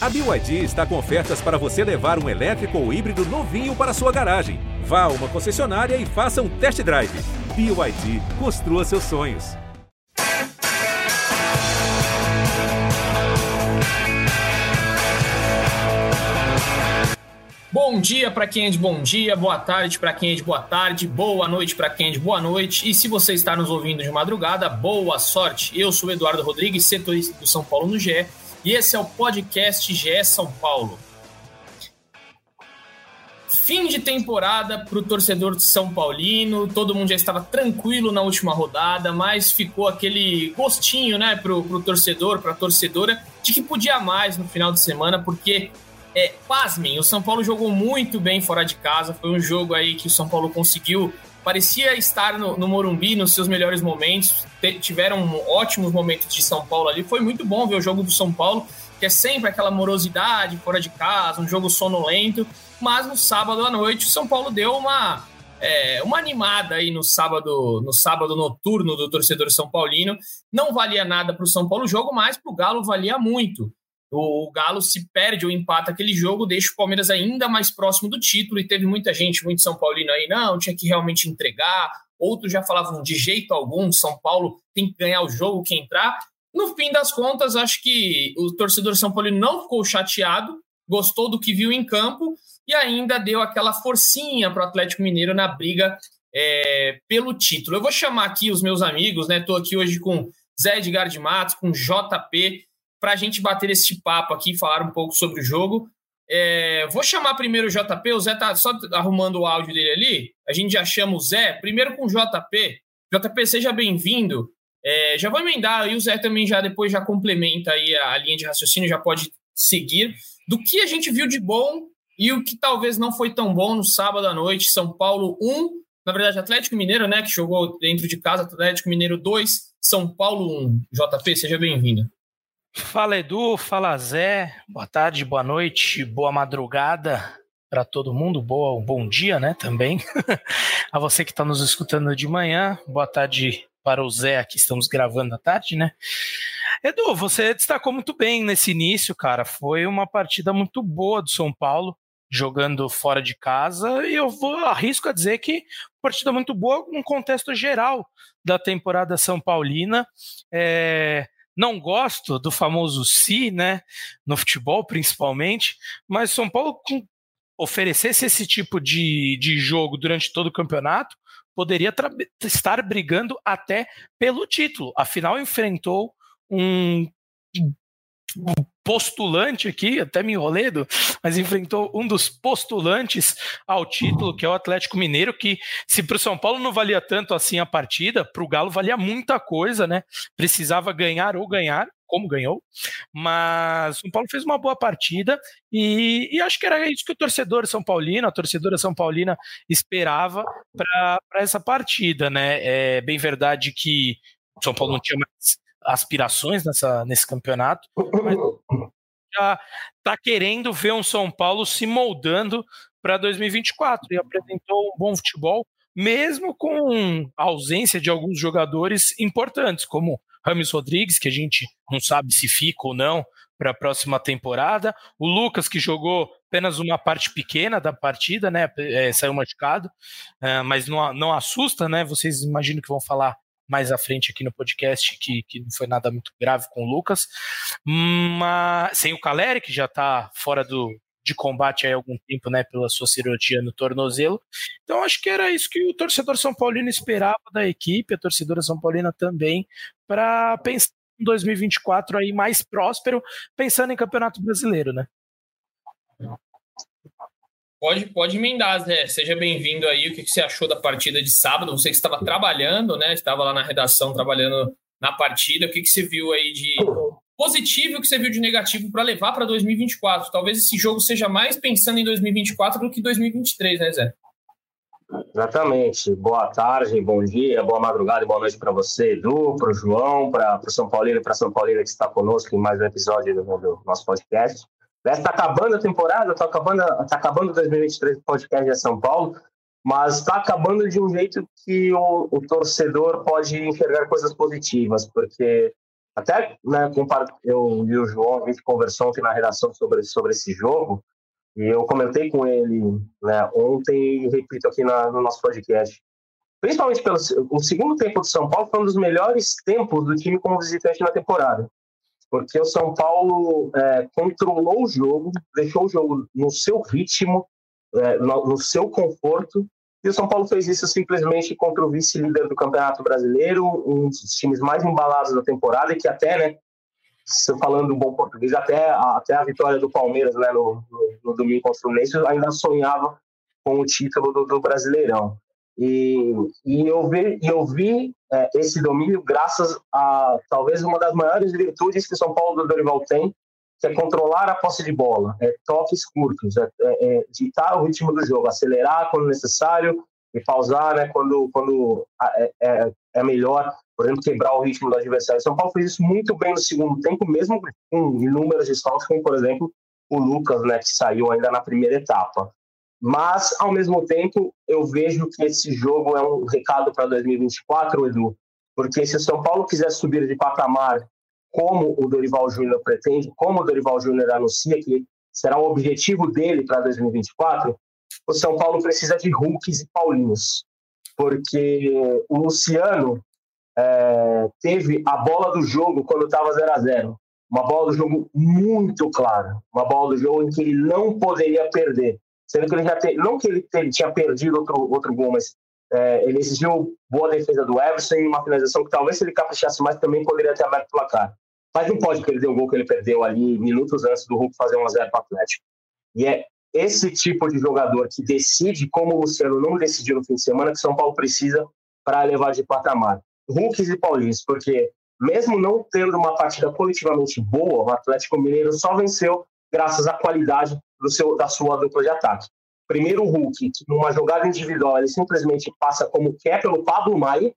A BYD está com ofertas para você levar um elétrico ou híbrido novinho para sua garagem. Vá a uma concessionária e faça um test drive. BYD, construa seus sonhos. Bom dia para quem é de bom dia, boa tarde para quem é de boa tarde, boa noite para quem é de boa noite. E se você está nos ouvindo de madrugada, boa sorte. Eu sou Eduardo Rodrigues, setorista do São Paulo no GE, e esse é o podcast GE São Paulo. Fim de temporada para o torcedor de São Paulino, todo mundo já estava tranquilo na última rodada, mas ficou aquele gostinho né, para o torcedor, para a torcedora, de que podia mais no final de semana, porque é, pasmem, o São Paulo jogou muito bem fora de casa. Foi um jogo aí que o São Paulo conseguiu. Parecia estar no, no Morumbi nos seus melhores momentos. tiveram ótimos momentos de São Paulo ali. Foi muito bom ver o jogo do São Paulo, que é sempre aquela morosidade fora de casa, um jogo sonolento. Mas no sábado à noite, o São Paulo deu uma, é, uma animada aí no sábado, no sábado noturno do torcedor São Paulino. Não valia nada para o São Paulo o jogo, mas para o Galo valia muito o Galo se perde ou empata aquele jogo, deixa o Palmeiras ainda mais próximo do título. E teve muita gente, muito São Paulino aí, não, tinha que realmente entregar. Outros já falavam de jeito algum, São Paulo tem que ganhar o jogo, que entrar. No fim das contas, acho que o torcedor São Paulino não ficou chateado, gostou do que viu em campo e ainda deu aquela forcinha para o Atlético Mineiro na briga é, pelo título. Eu vou chamar aqui os meus amigos, né? Estou aqui hoje com Zé Edgar de Matos, com JP para a gente bater esse papo aqui e falar um pouco sobre o jogo. É, vou chamar primeiro o JP, o Zé tá só arrumando o áudio dele ali. A gente já chama o Zé, primeiro com o JP. JP, seja bem-vindo. É, já vou emendar aí, o Zé também já depois já complementa aí a, a linha de raciocínio, já pode seguir. Do que a gente viu de bom e o que talvez não foi tão bom no sábado à noite, São Paulo 1, na verdade Atlético Mineiro, né, que jogou dentro de casa, Atlético Mineiro 2, São Paulo 1. JP, seja bem-vindo. Fala Edu, fala Zé, boa tarde, boa noite, boa madrugada para todo mundo, boa, bom dia, né, também. a você que está nos escutando de manhã, boa tarde para o Zé, aqui estamos gravando à tarde, né. Edu, você destacou muito bem nesse início, cara, foi uma partida muito boa do São Paulo, jogando fora de casa, e eu vou arrisco a dizer que partida muito boa no contexto geral da temporada São Paulina, é não gosto do famoso si, né, no futebol principalmente, mas São Paulo oferecesse esse tipo de, de jogo durante todo o campeonato, poderia estar brigando até pelo título. Afinal, enfrentou um postulante aqui, até me enrolei, mas enfrentou um dos postulantes ao título, que é o Atlético Mineiro, que se para o São Paulo não valia tanto assim a partida, para o Galo valia muita coisa, né? Precisava ganhar ou ganhar, como ganhou, mas o São Paulo fez uma boa partida e, e, acho que era isso que o torcedor São Paulino, a torcedora São Paulina esperava para essa partida, né? É bem verdade que o São Paulo não tinha mais aspirações nessa, nesse campeonato, mas já está querendo ver um São Paulo se moldando para 2024 e apresentou um bom futebol, mesmo com a ausência de alguns jogadores importantes, como Rames Rodrigues, que a gente não sabe se fica ou não para a próxima temporada, o Lucas, que jogou apenas uma parte pequena da partida, né, é, saiu machucado, é, mas não, não assusta, né, vocês imaginam que vão falar mais à frente aqui no podcast, que, que não foi nada muito grave com o Lucas. Mas sem o Caleri, que já está fora do, de combate há algum tempo, né, pela sua cirurgia no tornozelo. Então acho que era isso que o torcedor São Paulino esperava da equipe, a torcedora São Paulina também, para pensar em 2024 aí mais próspero, pensando em Campeonato Brasileiro, né? Pode, pode emendar, Zé. Seja bem-vindo aí. O que, você achou da partida de sábado? Você que estava trabalhando, né? Estava lá na redação trabalhando na partida. O que, que você viu aí de positivo e o que você viu de negativo para levar para 2024? Talvez esse jogo seja mais pensando em 2024 do que 2023, né, Zé? Exatamente. Boa tarde, bom dia, boa madrugada e boa noite para você, Edu, para o João, para o São Paulino e para São Paulina que está conosco em mais um episódio do, do nosso podcast. Está acabando a temporada, está acabando, tá acabando 2023 podcast de São Paulo, mas está acabando de um jeito que o, o, torcedor pode enxergar coisas positivas, porque Até, né, eu e o João, a gente conversou ontem na redação sobre, sobre esse jogo, e eu comentei com ele né, ontem e repito aqui na, no nosso podcast. Principalmente pelo o segundo tempo do São Paulo foi um dos melhores tempos do time como visitante na temporada. Porque o São Paulo é, controlou o jogo, deixou o jogo no seu ritmo, é, no, no seu conforto, e o São Paulo fez isso simplesmente contra o vice-líder do Campeonato Brasileiro, um dos times mais embalados da temporada, e que até, né, falando bom português, até a, até a vitória do Palmeiras né, no, no, no domingo contra o Fluminense ainda sonhava com o título do, do Brasileirão. E, e eu vi, eu vi é, esse domínio graças a talvez uma das maiores virtudes que São Paulo do Dorival tem, que é controlar a posse de bola, é toques curtos, é, é, é ditar o ritmo do jogo, acelerar quando necessário e pausar né, quando, quando é, é, é, melhor, por exemplo, quebrar o ritmo do adversário. São Paulo fez isso muito bem no segundo tempo, mesmo com inúmeros desfalques, como, por exemplo, o Lucas, né, que saiu ainda na primeira etapa. Mas, ao mesmo tempo, eu vejo que esse jogo é um recado para 2024, Edu, porque se o São Paulo quiser subir de patamar como o Dorival Júnior pretende, como o Dorival Júnior anuncia que será o objetivo dele para 2024, o São Paulo precisa de Hulks e Paulinhos, porque o Luciano é, teve a bola do jogo quando estava 0 a 0 uma bola do jogo muito clara, uma bola do jogo em que ele não poderia perder, sendo que ele já te, não que ele, tinha perdido outro outro gol, mas é, ele exigiu boa defesa do Everson e uma finalização que talvez se ele caprichasse mais também poderia ter aberto o placar. Mas não pode perder o gol que ele perdeu ali minutos antes do Hulk fazer 1x0 para o Atlético. E é esse tipo de jogador que decide, como o Luciano não decidiu no fim de semana, que São Paulo precisa para levar de patamar. Hulks e Paulinhos, porque mesmo não tendo uma partida coletivamente boa, o Atlético Mineiro só venceu graças à qualidade do seu, da sua dupla de ataque. Primeiro o Hulk, numa jogada individual ele simplesmente passa como quer pelo Pablo Maia,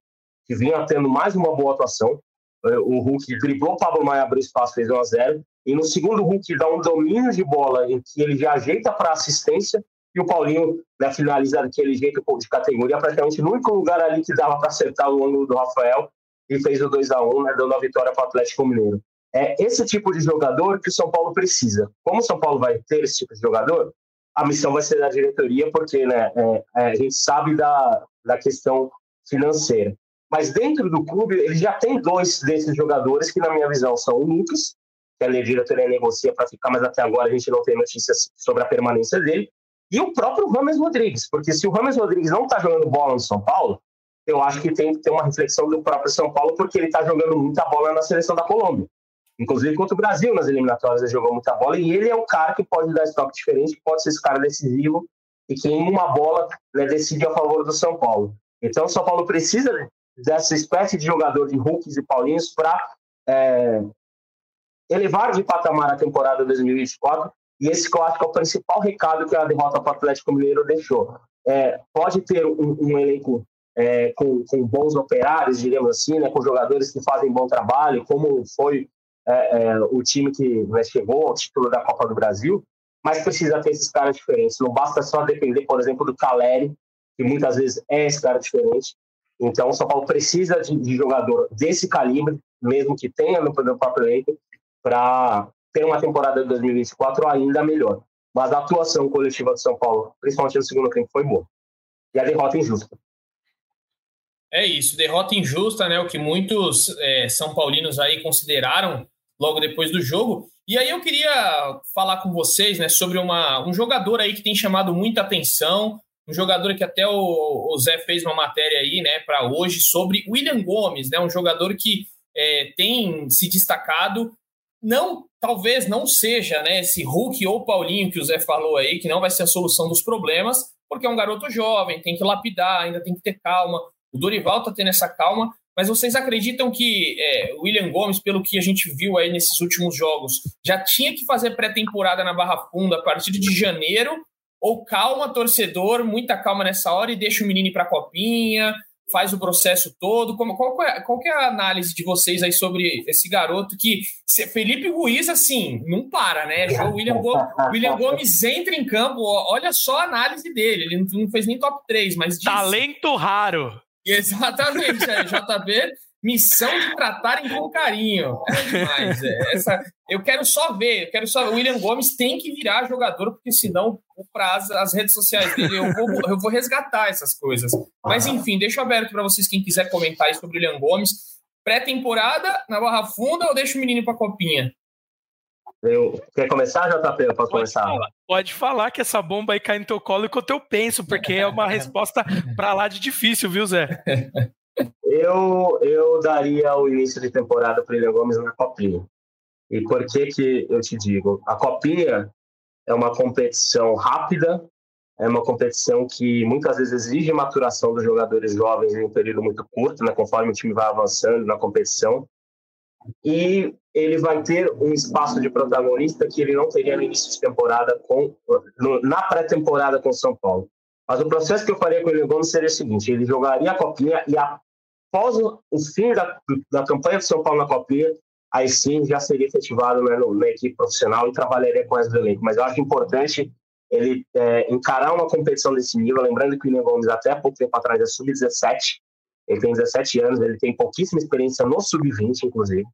que vinha tendo mais uma boa atuação. É, o Hulk driblou o Pablo Maia, abriu espaço, fez 1 a 0 E no segundo, o Hulk dá um domínio de bola em que ele já ajeita para assistência e o Paulinho né, finaliza daquele jeito de categoria, praticamente no único lugar ali que dava para acertar o ângulo do Rafael e fez o 2 a 1 né, dando a vitória para o Atlético Mineiro. É esse tipo de jogador que o São Paulo precisa. Como o São Paulo vai ter esse tipo de jogador, a missão vai ser da diretoria, porque né, é, é, a gente sabe da, da questão financeira. Mas dentro do clube, ele já tem dois desses jogadores que, na minha visão, são o Lucas, que a diretoria negocia para ficar, mas até agora a gente não tem notícias sobre a permanência dele, e o próprio Rames Rodrigues, porque se o Rames Rodrigues não está jogando bola no São Paulo, eu acho que tem que ter uma reflexão do próprio São Paulo, porque ele está jogando muita bola na seleção da Colômbia. Inclusive contra o Brasil nas eliminatórias ele jogou muita bola e ele é o cara que pode dar estoque diferente, que pode ser esse cara decisivo e que em uma bola né, decide a favor do São Paulo. Então o São Paulo precisa dessa espécie de jogador de Hulks e Paulinhos para é, elevar de patamar a temporada 2024 e esse que eu acho que é o principal recado que a derrota para o Atlético Mineiro deixou. É, pode ter um, um elenco é, com, com, bons operários, digamos assim, né, com jogadores que fazem bom trabalho, como foi é, é, o time que né, chegou ao título da Copa do Brasil, mas precisa ter esses caras diferentes. Não basta só depender, por exemplo, do Caleri, que muitas vezes é esse cara diferente. Então, o São Paulo precisa de, de jogador desse calibre, mesmo que tenha no, no próprio elenco, para ter uma temporada de 2024 ainda melhor. Mas a atuação coletiva do São Paulo, principalmente no segundo tempo, foi boa. E a derrota injusta. É isso, derrota injusta, né? O que muitos é, São Paulinos aí consideraram logo depois do jogo. E aí eu queria falar com vocês né, sobre uma, um jogador aí que tem chamado muita atenção, um jogador que até o, o Zé fez uma matéria aí né, para hoje sobre William Gomes, né, um jogador que é, tem se destacado. Não, talvez não seja né, esse Hulk ou Paulinho que o Zé falou aí, que não vai ser a solução dos problemas, porque é um garoto jovem, tem que lapidar, ainda tem que ter calma. O Dorival está tendo essa calma, mas vocês acreditam que é, William Gomes, pelo que a gente viu aí nesses últimos jogos, já tinha que fazer pré-temporada na Barra Funda a partir de janeiro? Ou calma, torcedor, muita calma nessa hora e deixa o menino ir para a copinha, faz o processo todo? Como, qual, é, qual é a análise de vocês aí sobre esse garoto que Felipe Ruiz, assim, não para, né? O William, Gomes, William Gomes entra em campo, olha só a análise dele, ele não fez nem top 3, mas... Talento raro! Exatamente, JB Missão de tratarem com carinho. É demais. É, essa, eu quero só ver, eu quero só O William Gomes tem que virar jogador, porque senão, para as, as redes sociais dele, eu vou, eu vou resgatar essas coisas. Mas enfim, deixo aberto para vocês, quem quiser comentar sobre o William Gomes. Pré-temporada na Barra Funda ou deixa o menino para a copinha? Eu... Quer começar, JP? Eu posso pode começar? Falar. Pode falar que essa bomba aí cai no teu colo enquanto eu penso, porque é uma resposta para lá de difícil, viu, Zé? Eu, eu daria o início de temporada para o William Gomes na Copinha. E por que que eu te digo? A Copinha é uma competição rápida, é uma competição que muitas vezes exige maturação dos jogadores jovens em um período muito curto, né, conforme o time vai avançando na competição. E ele vai ter um espaço de protagonista que ele não teria no início de temporada com no, na pré-temporada com São Paulo. Mas o processo que eu faria com o William Gomes seria o seguinte: ele jogaria a Copinha e após o fim da, da campanha do São Paulo na Copinha, aí sim já seria efetivado né, no, na equipe profissional e trabalharia com essa elenco. Mas eu acho importante ele é, encarar uma competição desse nível, lembrando que o William Gomes até pouco tempo atrás é sub-17, ele tem 17 anos, ele tem pouquíssima experiência no sub-20, inclusive.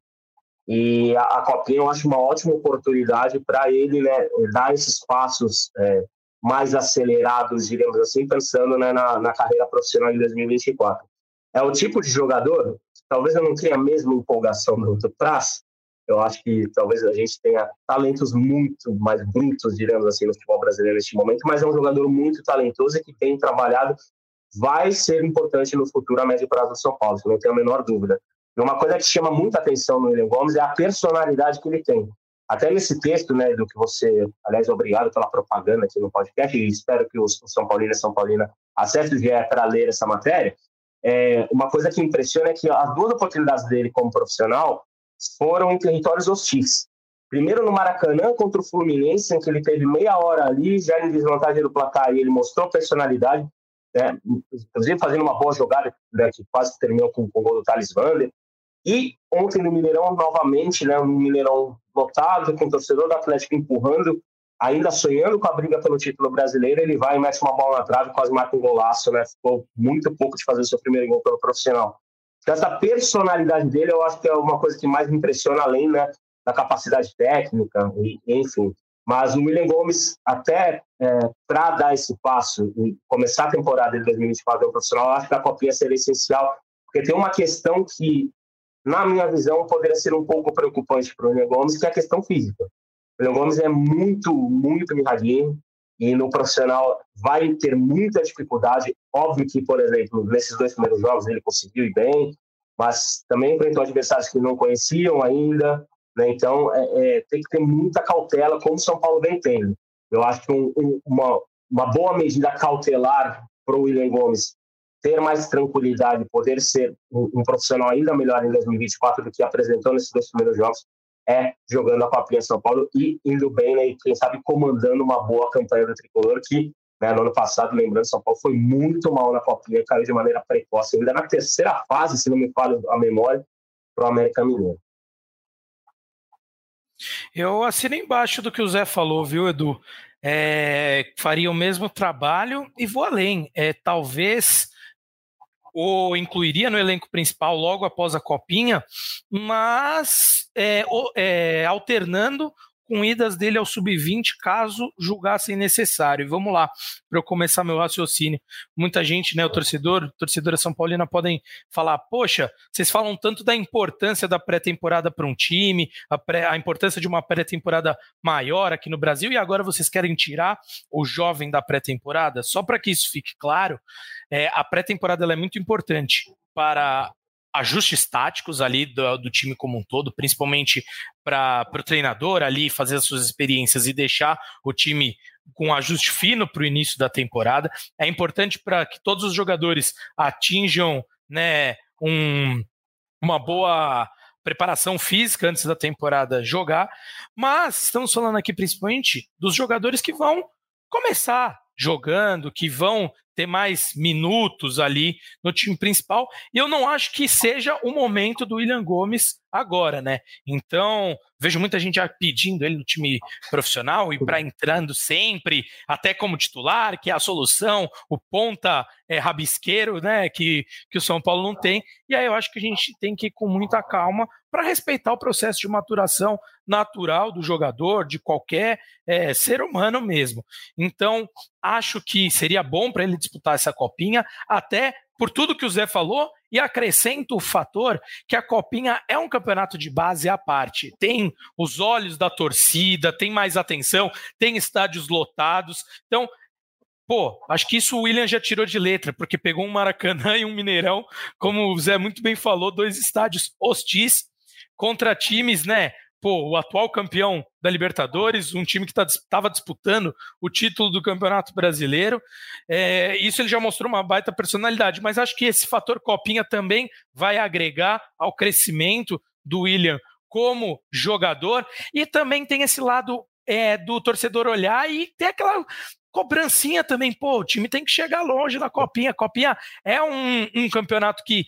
E a, a Copinha eu acho uma ótima oportunidade para ele né, dar esses passos é, mais acelerados, digamos assim, pensando né, na, na, carreira profissional em 2024. É o tipo de jogador, talvez eu não tenha a mesma empolgação do, do Praz, eu acho que talvez a gente tenha talentos muito mais brutos, digamos assim, no futebol brasileiro neste momento, mas é um jogador muito talentoso e que tem trabalhado, vai ser importante no futuro a médio prazo do São Paulo, não tenho a menor dúvida. E uma coisa que chama muita atenção no William Gomes é a personalidade que ele tem. Até nesse texto, né, do que você, aliás, obrigado pela propaganda aqui no podcast, e espero que os São Paulino e São Paulina acessem o GE para ler essa matéria. É, uma coisa que impressiona é que as duas oportunidades dele como profissional foram em territórios hostis. Primeiro no Maracanã contra o Fluminense, em que ele teve meia hora ali, já em desvantagem do placar, e ele mostrou personalidade, né, inclusive fazendo uma boa jogada, né, que quase terminou com, com o gol do Thales Vander. E ontem no Mineirão, novamente, né, um Mineirão lotado, com o torcedor do Atlético empurrando, ainda sonhando com a briga pelo título brasileiro, ele vai e mete uma bola na trave, quase marca um golaço, né? Ficou muito pouco de fazer o seu primeiro gol pelo profissional. Então, essa personalidade dele, eu acho que é uma coisa que mais me impressiona, além né, da capacidade técnica, e, enfim. Mas o William Gomes, até é, para dar esse passo e começar a temporada de 2024 no profissional, acho que a copinha seria essencial, porque tem uma questão que na minha visão, poderia ser um pouco preocupante para o William Gomes, que é a questão física. O William Gomes é muito, muito mirradinho e no profissional vai ter muita dificuldade. Óbvio que, por exemplo, nesses dois primeiros jogos ele conseguiu ir bem, mas também enfrentou adversários que não conheciam ainda. Né? Então, é, é, tem que ter muita cautela, como São Paulo vem tendo. Eu acho que um, um, uma, uma boa medida cautelar para o William Gomes ter mais tranquilidade, poder ser um, um, profissional ainda melhor em 2024 do que apresentou nesses dois primeiros jogos, é jogando a Copinha São Paulo e indo bem, né, e quem sabe comandando uma boa campanha do Tricolor, que né, no ano passado, lembrando, São Paulo foi muito mal na Copinha, caiu de maneira precoce, ainda na terceira fase, se não me falha a memória, para o América Mineiro. Eu assino embaixo do que o Zé falou, viu, Edu? É, faria o mesmo trabalho e vou além. É, talvez ou incluiria no elenco principal logo após a copinha, mas é, é, alternando com idas dele ao sub-20, caso julgassem necessário. E vamos lá, para eu começar meu raciocínio. Muita gente, né, o torcedor, torcedora São Paulina, podem falar: poxa, vocês falam tanto da importância da pré-temporada para um time, a, pré, a importância de uma pré-temporada maior aqui no Brasil, e agora vocês querem tirar o jovem da pré-temporada? Só para que isso fique claro, é, a pré-temporada é muito importante para ajustes táticos ali do, do, time como um todo, principalmente para o treinador ali fazer as suas experiências e deixar o time com um ajuste fino para o início da temporada. É importante para que todos os jogadores atinjam né, um, uma boa preparação física antes da temporada jogar, mas estamos falando aqui principalmente dos jogadores que vão começar jogando, que vão ter mais minutos ali no time principal. E eu não acho que seja o momento do William Gomes agora, né? Então, vejo muita gente já pedindo ele no time profissional e para entrando sempre, até como titular, que é a solução, o ponta é, rabisqueiro, né? Que, que o São Paulo não tem. E aí eu acho que a gente tem que ir com muita calma para respeitar o processo de maturação natural do jogador, de qualquer é, ser humano mesmo. Então, acho que seria bom para ele disputar essa copinha, até por tudo que o Zé falou, e acrescento o fator que a Copinha é um campeonato de base à parte. Tem os olhos da torcida, tem mais atenção, tem estádios lotados. Então, pô, acho que isso o William já tirou de letra, porque pegou um Maracanã e um Mineirão, como o Zé muito bem falou, dois estádios hostis contra times, né? Pô, o atual campeão da Libertadores, um time que estava tá, disputando o título do Campeonato Brasileiro. É, isso ele já mostrou uma baita personalidade, mas acho que esse fator Copinha também vai agregar ao crescimento do William como jogador e também tem esse lado é, do torcedor olhar e ter aquela cobrancinha também, pô, o time tem que chegar longe na Copinha. Copinha é um, um campeonato que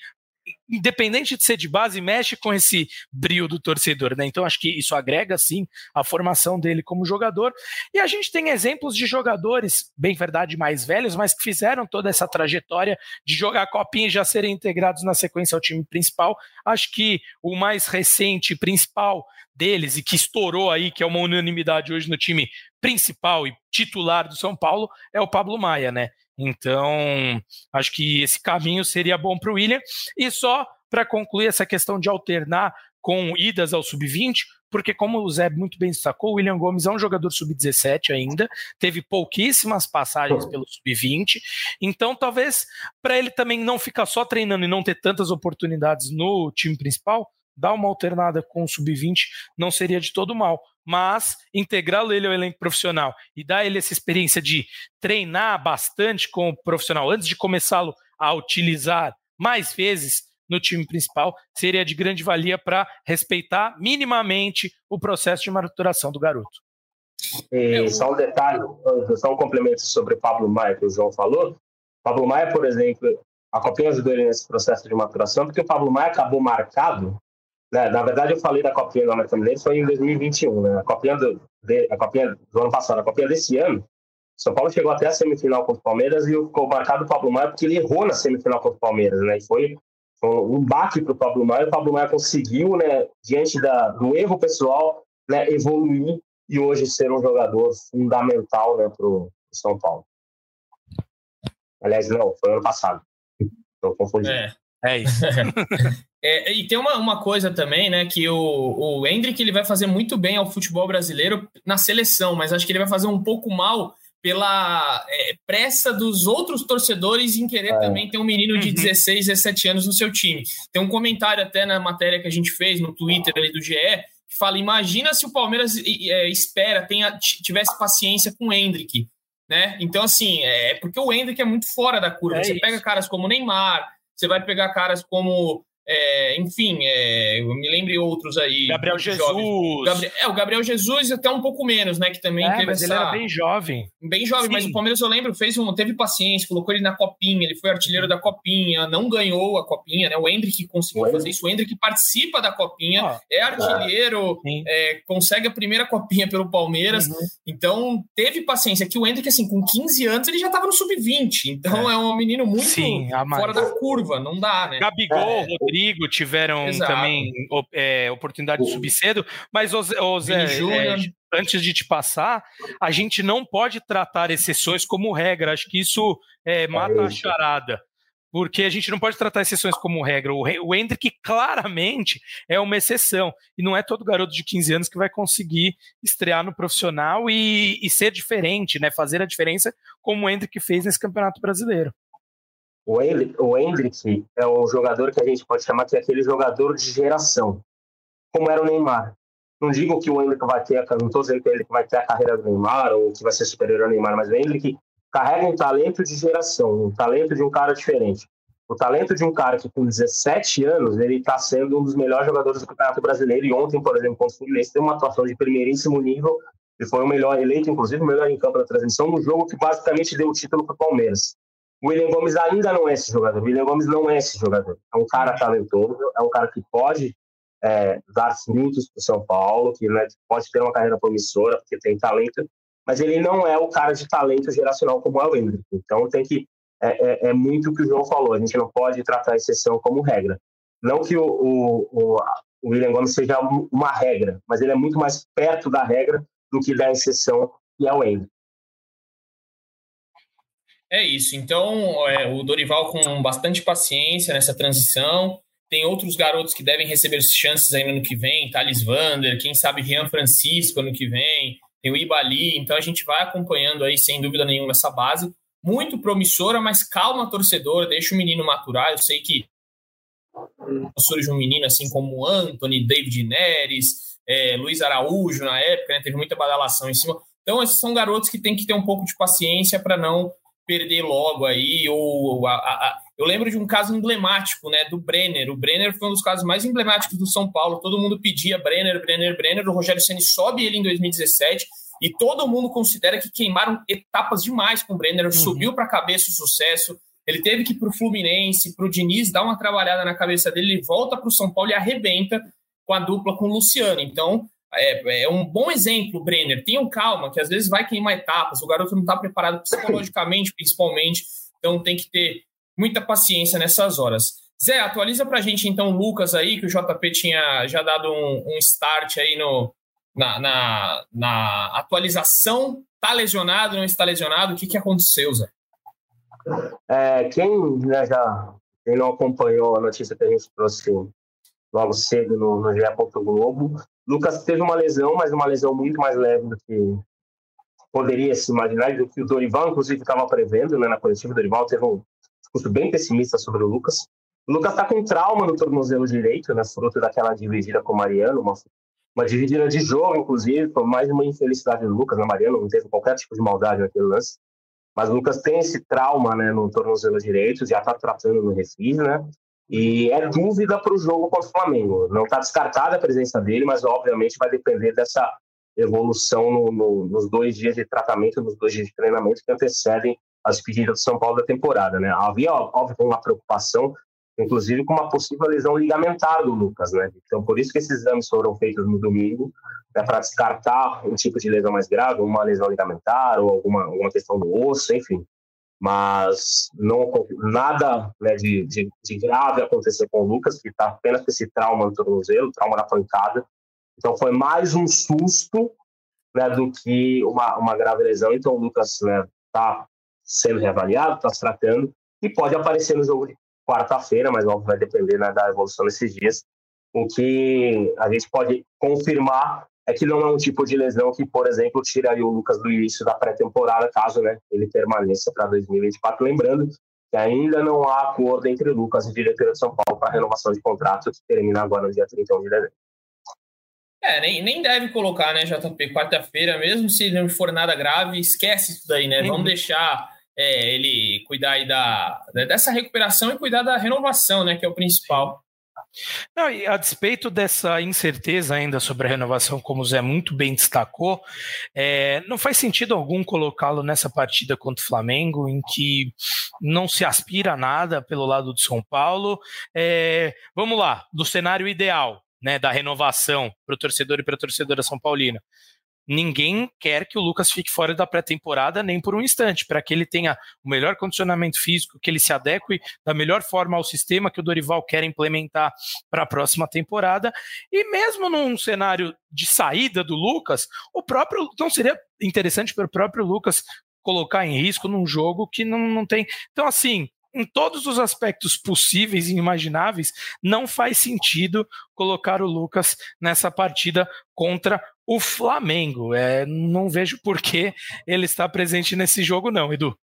independente de ser de base, mexe com esse brilho do torcedor, né? Então acho que isso agrega sim a formação dele como jogador. E a gente tem exemplos de jogadores, bem verdade, mais velhos, mas que fizeram toda essa trajetória de jogar copinha e já serem integrados na sequência ao time principal. Acho que o mais recente principal deles e que estourou aí, que é uma unanimidade hoje no time principal e titular do São Paulo, é o Pablo Maia, né? Então, acho que esse caminho seria bom para o William. E só para concluir essa questão de alternar com idas ao sub-20, porque como o Zé muito bem destacou, o William Gomes é um jogador sub-17 ainda, teve pouquíssimas passagens pelo sub-20, então talvez para ele também não ficar só treinando e não ter tantas oportunidades no time principal, dar uma alternada com o sub-20 não seria de todo mal mas integrá-lo ele ao elenco profissional e dar ele essa experiência de treinar bastante com o profissional antes de começá-lo a utilizar mais vezes no time principal seria de grande valia para respeitar minimamente o processo de maturação do garoto. E só um detalhe, só um complemento sobre o Pablo Maia que o João falou. Pablo Maia, por exemplo, a Copinha ajudou ele nesse processo de maturação, porque o Pablo Maia acabou marcado né? Na verdade, eu falei da Copinha do América Mineiro foi em 2021, né? A Copinha do, de, a Copinha do ano passado, a Copinha desse ano, São Paulo chegou até a semifinal contra o Palmeiras e ficou marcado o Pablo Maia porque ele errou na semifinal contra o Palmeiras, né? E foi um baque para o Pablo Maia. O Pablo Maia conseguiu, né, diante da, do erro pessoal, né, evoluir e hoje ser um jogador fundamental né, para o São Paulo. Aliás, não, foi ano passado. Estou confundindo. É, é isso. É, e tem uma, uma coisa também, né, que o, o Hendrick ele vai fazer muito bem ao futebol brasileiro na seleção, mas acho que ele vai fazer um pouco mal pela é, pressa dos outros torcedores em querer é. também ter um menino de 16, uhum. 17 anos no seu time. Tem um comentário até na matéria que a gente fez no Twitter ali do GE, que fala, imagina se o Palmeiras é, espera, tenha, tivesse paciência com o Hendrick, né? Então, assim, é porque o Hendrick é muito fora da curva. É você isso. pega caras como Neymar, você vai pegar caras como é, enfim, é, eu me lembre outros aí. Gabriel Jesus. Gabriel, é, o Gabriel Jesus até um pouco menos, né? Que também é, teve mas essa... ele era bem jovem. Bem jovem, Sim. mas o Palmeiras, eu lembro, fez um, teve paciência, colocou ele na copinha, ele foi artilheiro da copinha, não ganhou a copinha, né? O Hendrick conseguiu fazer isso. O Hendrick participa da copinha, ah, é artilheiro, é, consegue a primeira copinha pelo Palmeiras. Uhum. Então, teve paciência. Que o Hendrick, assim, com 15 anos, ele já estava no sub-20. Então, é. é. um menino muito Sim, fora da curva, não dá, né? Gabigol, é. Rodrigo tiveram tiveram Exato. também é, oportunidade de subir cedo, mas os, os é, é, antes de te passar, a gente não pode tratar exceções como regra. Acho que isso é, mata a charada. Porque a gente não pode tratar exceções como regra. O, o Hendrick claramente é uma exceção. E não é todo garoto de 15 anos que vai conseguir estrear no profissional e, e ser diferente, né? Fazer a diferença como o Hendrick fez nesse campeonato brasileiro. O, Hendrick, o Hendrick é um jogador que a gente pode chamar que é aquele jogador de geração, como era o Neymar. Não digo que o Hendrick vai ter, não estou dizendo que ele vai ter a carreira do Neymar ou que vai ser superior ao Neymar, mas o Hendrick carrega um talento de geração, um talento de um cara diferente. O talento de um cara que com 17 anos ele está sendo um dos melhores jogadores do Campeonato Brasileiro e ontem, por exemplo, contra o Fluminense, teve uma atuação de primeiríssimo nível Ele foi o melhor, eleito, inclusive, o melhor em campo da transmissão, no jogo que basicamente deu o título para o Palmeiras. O William Gomes ainda não é esse jogador. O William Gomes não é esse jogador. É um cara talentoso, é um cara que pode é, dar frutos para o São Paulo, que né, pode ter uma carreira promissora, porque tem talento, mas ele não é o cara de talento geracional como é o Hendrick. Então tem que. É, é, é, muito o que o João falou, a gente não pode tratar a exceção como regra. Não que o, o, o, o William Gomes seja uma regra, mas ele é muito mais perto da regra do que da exceção, que é o Hendrick. É isso. Então, é, o Dorival com bastante paciência nessa transição. Tem outros garotos que devem receber chances aí no que vem, Thales Vander, quem sabe Rian Francisco ano que vem, tem o Ibali. Então a gente vai acompanhando aí, sem dúvida nenhuma, essa base. Muito promissora, mas calma, torcedor, deixa o menino maturar. Eu sei que surge um menino assim como Anthony, David Neres, é, Luiz Araújo na época, né, teve muita badalação em cima. Então, esses são garotos que tem que ter um pouco de paciência para não perder logo aí, ou a, a, eu lembro de um caso emblemático, né, do Brenner. O Brenner foi um dos casos mais emblemáticos do São Paulo. Todo mundo pedia Brenner, Brenner, Brenner. O Rogério Ceni sobe ele em 2017 e todo mundo considera que queimaram etapas demais com o Brenner. Uhum. Subiu para a cabeça o sucesso. Ele teve que ir para o Fluminense, para o Diniz dar uma trabalhada na cabeça dele. Ele volta para o São Paulo e arrebenta com a dupla com o Luciano. Então, é, é, um bom exemplo, Brenner. Tenham calma, que às vezes vai queimar etapas. O garoto não está preparado psicologicamente, principalmente. Então tem que ter muita paciência nessas horas. Zé, atualiza para a gente então o Lucas aí, que o JP tinha já dado um, um start aí no, na, na, na, atualização. Está lesionado, não está lesionado? O que, que aconteceu, Zé? É, quem né, já quem não acompanhou a notícia que a gente trouxe logo cedo no, no GE. Globo, Lucas teve uma lesão, mas uma lesão muito mais leve do que poderia se imaginar, do que o Dorival, inclusive, estava prevendo né, na coletiva. O Dorival teve um discurso bem pessimista sobre o Lucas. O Lucas está com trauma no tornozelo direito, né, fruto daquela dividida com o Mariano, uma, uma dividida de jogo, inclusive, foi mais uma infelicidade do Lucas, né, Mariano, não teve qualquer tipo de maldade naquele lance. Mas o Lucas tem esse trauma né, no tornozelo direito, já está tratando no refis, né? E é dúvida para o jogo contra o Flamengo. Não está descartada a presença dele, mas obviamente vai depender dessa evolução no, no, nos dois dias de tratamento, nos dois dias de treinamento que antecedem as pedidas do São Paulo da temporada. Né? Havia, óbvio, uma preocupação, inclusive com uma possível lesão ligamentar do Lucas. Né? Então, por isso que esses exames foram feitos no domingo, né, para descartar um tipo de lesão mais grave, uma lesão ligamentar ou alguma, alguma questão do osso, enfim mas não nada né, de, de, de, grave aconteceu com o Lucas, que está apenas com esse trauma no tornozelo, trauma na pancada. Então foi mais um susto né, do que uma, uma grave lesão. Então o Lucas está né, tá sendo reavaliado, está se tratando e pode aparecer no jogo de quarta-feira, mas óbvio vai depender né, da evolução desses dias. O que a gente pode confirmar é que não é um tipo de lesão que, por exemplo, tiraria o Lucas do início da pré-temporada, caso né, ele permaneça para 2024. Lembrando que ainda não há acordo entre o Lucas e a diretoria de São Paulo para a renovação de contrato, que termina agora no dia 31 de dezembro. É, nem, nem deve colocar, né, JP? Quarta-feira, mesmo se não for nada grave, esquece isso daí, né? Uhum. Vamos deixar é, ele cuidar aí da, dessa recuperação e cuidar da renovação, né? Que é o principal. Não, e a despeito dessa incerteza ainda sobre a renovação, como o Zé muito bem destacou, é, não faz sentido algum colocá-lo nessa partida contra o Flamengo, em que não se aspira a nada pelo lado de São Paulo. É, vamos lá, do cenário ideal, né, da renovação para o torcedor e para a torcedora São Paulina ninguém quer que o Lucas fique fora da pré-temporada nem por um instante, para que ele tenha o melhor condicionamento físico, que ele se adeque da melhor forma ao sistema que o Dorival quer implementar para a próxima temporada. E mesmo num cenário de saída do Lucas, o próprio não seria interessante para o próprio Lucas colocar em risco num jogo que não, não tem. Então, assim, em todos os aspectos possíveis e imagináveis, não faz sentido colocar o Lucas nessa partida contra o Flamengo. É, não vejo por que ele está presente nesse jogo, não, Edu.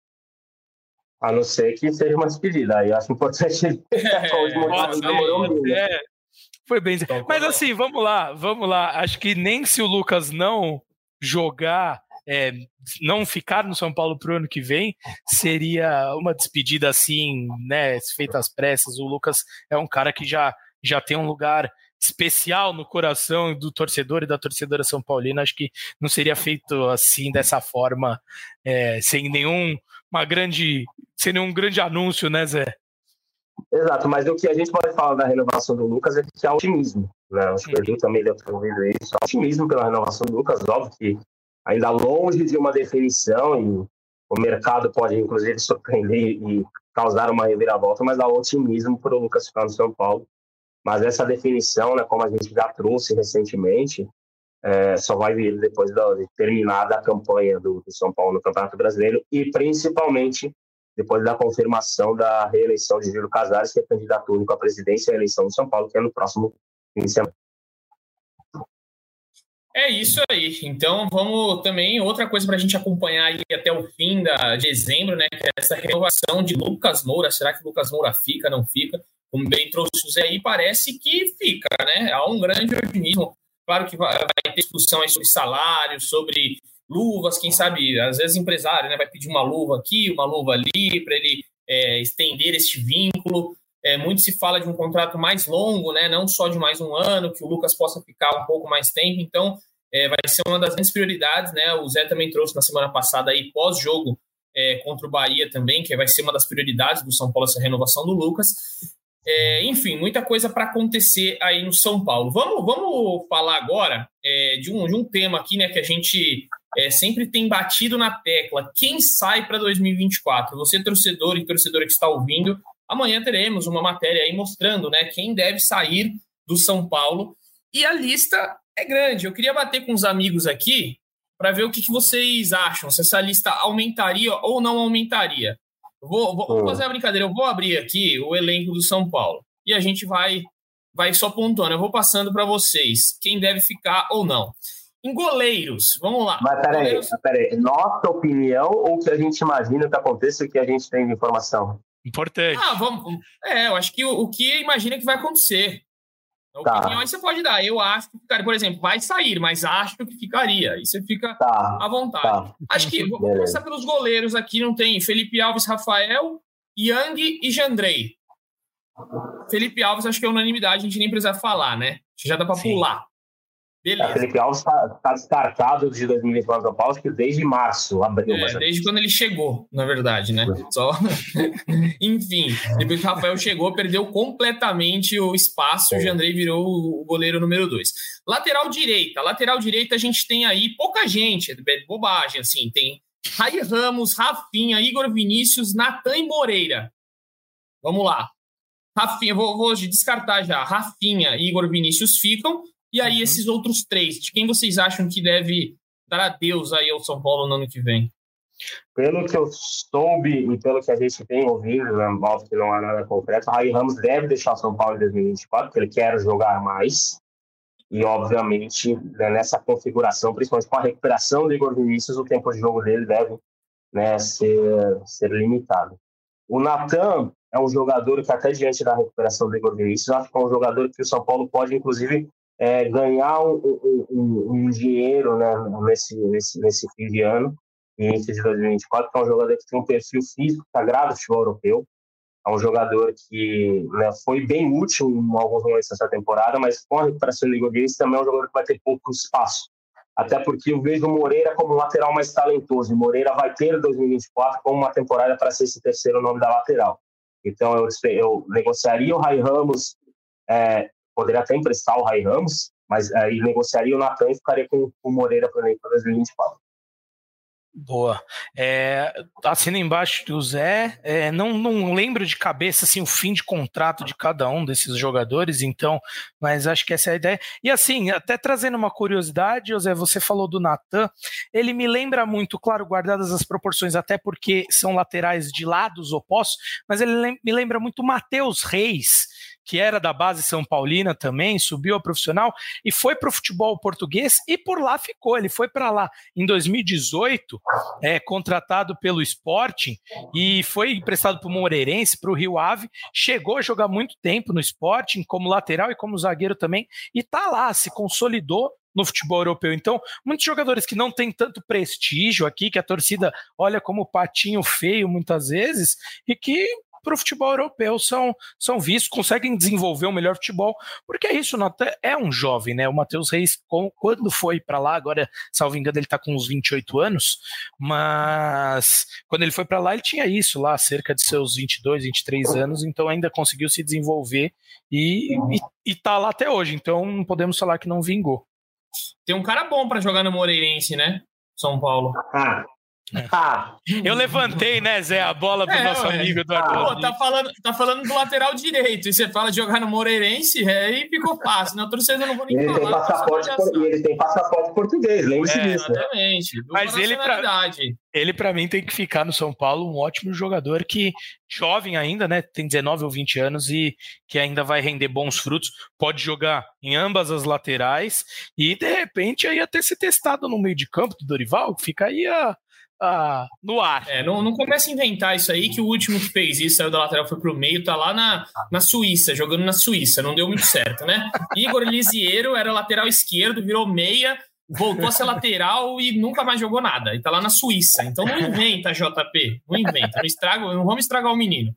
A não ser que seja uma despedida. Aí acho importante ele é, é, foi bem. Então, Mas assim, vamos lá, vamos lá. Acho que nem se o Lucas não jogar é, não ficar no São Paulo para o ano que vem seria uma despedida assim, né, feita às pressas. O Lucas é um cara que já, já tem um lugar especial no coração do torcedor e da torcedora São Paulina, acho que não seria feito assim, dessa forma, é, sem nenhum uma grande, sem nenhum grande anúncio, né, Zé? Exato, mas o que a gente pode falar da renovação do Lucas é que há otimismo. Né? Acho que o Edu também deve ter ouvido isso. Há otimismo pela renovação do Lucas, óbvio que ainda longe de uma definição e o mercado pode, inclusive, surpreender e causar uma reviravolta, mas há otimismo para o Lucas ficar no São Paulo. Mas essa definição, né, como a gente já trouxe recentemente, é, só vai vir depois de terminada a campanha do, do São Paulo no Campeonato Brasileiro e principalmente depois da confirmação da reeleição de Júlio Casares, que é candidato único à presidência e à eleição do São Paulo, que é no próximo fim de semana. É isso aí. Então vamos também outra coisa para a gente acompanhar até o fim da, de dezembro, né? Que é essa renovação de Lucas Moura. Será que Lucas Moura fica? Não fica? Como bem trouxe o Zé aí, parece que fica, né? Há um grande otimismo. Claro que vai, ter discussão sobre salário, sobre luvas, quem sabe, às vezes empresário né, vai pedir uma luva aqui, uma luva ali, para ele é, estender este vínculo. É, muito se fala de um contrato mais longo, né, não só de mais um ano, que o Lucas possa ficar um pouco mais tempo. Então, é, vai ser uma das grandes prioridades. Né? O Zé também trouxe na semana passada aí, pós-jogo é, contra o Bahia também, que vai ser uma das prioridades do São Paulo, essa renovação do Lucas. É, enfim, muita coisa para acontecer aí no São Paulo. Vamos, vamos falar agora é, de, um, de um tema aqui né, que a gente é, sempre tem batido na tecla. Quem sai para 2024? Você, torcedor e torcedora que está ouvindo, amanhã teremos uma matéria aí mostrando né, quem deve sair do São Paulo. E a lista é grande. Eu queria bater com os amigos aqui para ver o que, que, vocês acham, se essa lista aumentaria ou não aumentaria. Vou, vou, fazer uma brincadeira, eu vou abrir aqui o elenco do São Paulo e a gente vai, vai só pontuando. Eu vou passando para vocês quem deve ficar ou não. Em goleiros, vamos lá. Mas peraí, goleiros... peraí. Nossa opinião ou o que a gente imagina que aconteça e que a gente tem de informação? Importante. Ah, vamos. É, eu acho que o, o que imagina que vai acontecer. A tá. aí você pode dar. Eu acho que ficaria, por exemplo, vai sair, mas acho que ficaria. Aí você fica tá. à vontade. Tá. Acho que, vou começar pelos goleiros aqui, não tem Felipe Alves, Rafael, Yang e Jandrei. Felipe Alves, acho que é unanimidade, a gente nem precisa falar, né? Já dá para pular. Beleza. Felipe Alves está tá descartado de 2024 São Paulo, que desde março, abril. É, desde quando ele chegou, na verdade, né? Só... Enfim, depois que o Rafael chegou, perdeu completamente o espaço, é. o Jandrei virou o goleiro número 2. Lateral direita. Lateral direita a gente tem aí pouca gente, é bobagem, assim, tem Rai Ramos, Rafinha, Igor Vinícius, Natan e Moreira. Vamos lá. Rafinha, vou, vou descartar já. Rafinha e Igor Vinícius ficam. E aí, uhum. esses outros três, de quem vocês acham que deve dar adeus aí ao São Paulo no ano que vem? Pelo que eu soube e pelo que a gente tem ouvido, né, óbvio que não há nada concreto, o Rai Ramos deve deixar o São Paulo em 2024, porque ele quer jogar mais. E, obviamente, né, nessa configuração, principalmente com a recuperação do Igor Vinícius, o tempo de jogo dele deve né, ser, ser limitado. O Natan é um jogador que, até diante da recuperação do Igor Vinícius, acho que é um jogador que o São Paulo pode, inclusive, é, ganhar um, um, um, dinheiro né, nesse, nesse, nesse fim de ano, início de 2024, que é um jogador que tem um perfil físico sagrado do futebol europeu. É um jogador que né, foi bem útil em alguns momentos dessa temporada, mas com a recuperação do Igor Guedes também é um jogador que vai ter pouco espaço. Até porque eu vejo o Moreira como o lateral mais talentoso. E Moreira vai ter 2024 como uma temporada para ser esse terceiro nome da lateral. Então eu, eu negociaria o Rai Ramos é, poderia até emprestar o Rai Ramos, mas aí negociaria o Natan e ficaria com o Moreira para 2024. Boa. É, assina embaixo do Zé. É, não, não lembro de cabeça assim, o fim de contrato de cada um desses jogadores, então, mas acho que essa é a ideia. E assim, até trazendo uma curiosidade, José, você falou do Natan, ele me lembra muito, claro, guardadas as proporções, até porque são laterais de lados opostos, mas ele me lembra muito Matheus Reis que era da base São Paulina também, subiu ao profissional e foi para o futebol português e por lá ficou. Ele foi para lá em 2018, é, contratado pelo Sporting e foi emprestado para o Moreirense, para o Rio Ave. Chegou a jogar muito tempo no Sporting, como lateral e como zagueiro também, e tá lá, se consolidou no futebol europeu. Então, muitos jogadores que não têm tanto prestígio aqui, que a torcida olha como patinho feio muitas vezes, e que para o futebol europeu são, são vistos, conseguem desenvolver o um melhor futebol, porque é isso, é um jovem, né? O Matheus Reis, quando foi para lá, agora, salvo engano, ele está com uns 28 anos, mas quando ele foi para lá, ele tinha isso lá, cerca de seus 22, 23 anos, então ainda conseguiu se desenvolver e, e, e tá lá até hoje, então não podemos falar que não vingou. Tem um cara bom para jogar no Moreirense, né? São Paulo. Ah, ah. Eu levantei, né, Zé, a bola pro é, nosso ué. amigo Eduardo. Pô, tá falando, tá falando do lateral direito e você fala de jogar no Moreirense, aí ficou fácil. Na torcida eu não vou nem ele falar. Tem passaporte por, ele tem passaporte português, lembre-se é, disso. Né? Exatamente. Mas ele pra, ele, para mim, tem que ficar no São Paulo um ótimo jogador que, jovem ainda, né, tem 19 ou 20 anos e que ainda vai render bons frutos. Pode jogar em ambas as laterais e, de repente, aí até ser testado no meio de campo do Dorival. Fica aí a ah, no ar. É, não, não comece a inventar isso aí, que o último que fez isso, saiu da lateral, foi pro meio, tá lá na, na Suíça, jogando na Suíça, não deu muito certo, né? Igor Lisiero era lateral esquerdo, virou meia, voltou a ser lateral e nunca mais jogou nada. E tá lá na Suíça. Então não inventa, JP. Não inventa. Não, estraga, não vamos estragar o menino.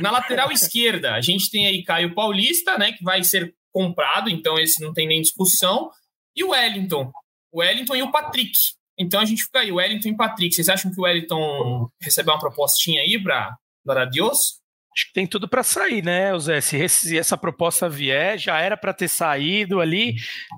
Na lateral esquerda, a gente tem aí Caio Paulista, né? Que vai ser comprado, então esse não tem nem discussão. E o Wellington. O Wellington e o Patrick. Então a gente fica aí, Wellington e Patrick. Vocês acham que o Wellington recebeu uma propostinha aí para dar adiós? Acho que tem tudo para sair, né, Zé? Se, essa proposta vier, já era para ter saído ali,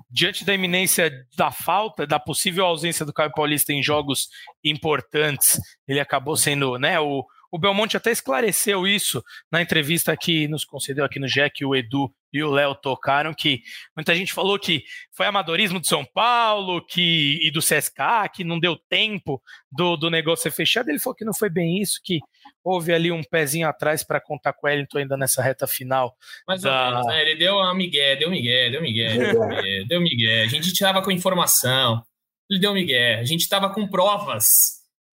diante da iminência da falta, da possível ausência do Caio Paulista em jogos importantes. Ele acabou sendo, né, o, o Belmonte até esclareceu isso na entrevista que nos concedeu aqui no GEC, o Edu e o Léo tocaram, que muita gente falou que foi amadorismo de São Paulo que, e do CSK, que não deu tempo do, do negócio ser fechado. Ele falou que não foi bem isso, que houve ali um pezinho atrás para contar com o Wellington ainda nessa reta final. Mas da... né? ele deu uma migué, deu migué, deu migué, deu migué, deu migué. A gente tirava com informação, ele deu migué. A gente estava com provas,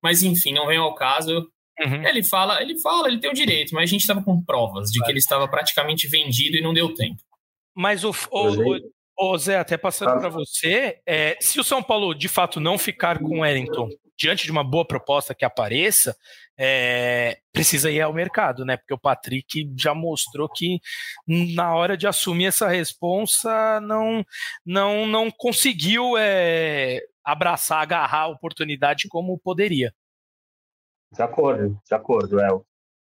mas enfim, não vem ao caso. Uhum. Ele fala, ele fala, ele tem o direito, mas a gente estava com provas de que ele estava praticamente vendido e não deu tempo. Mas o, o, o, o Zé, até passando para você, é, se o São Paulo de fato não ficar com o Wellington diante de uma boa proposta que apareça, é, precisa ir ao mercado, né? Porque o Patrick já mostrou que na hora de assumir essa responsa não não não conseguiu é, abraçar, agarrar a oportunidade como poderia. De acordo, de acordo, é.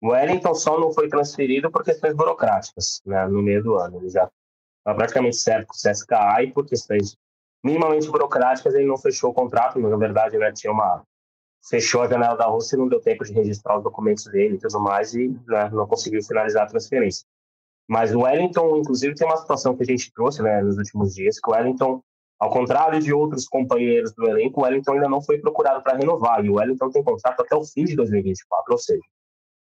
O Wellington só não foi transferido por questões burocráticas, né, no meio do ano. Ele já estava praticamente certo com o CSKA e por questões minimamente burocráticas ele não fechou o contrato, mas na verdade né, tinha uma fechou a janela da Rússia e não deu tempo de registrar os documentos dele e tudo mais e né, não conseguiu finalizar a transferência. Mas o Wellington, inclusive, tem uma situação que a gente trouxe né, nos últimos dias, que o Wellington ao contrário de outros companheiros do elenco, o Wellington ainda não foi procurado para renovar, e o Wellington tem contrato até o fim de 2024, ou seja,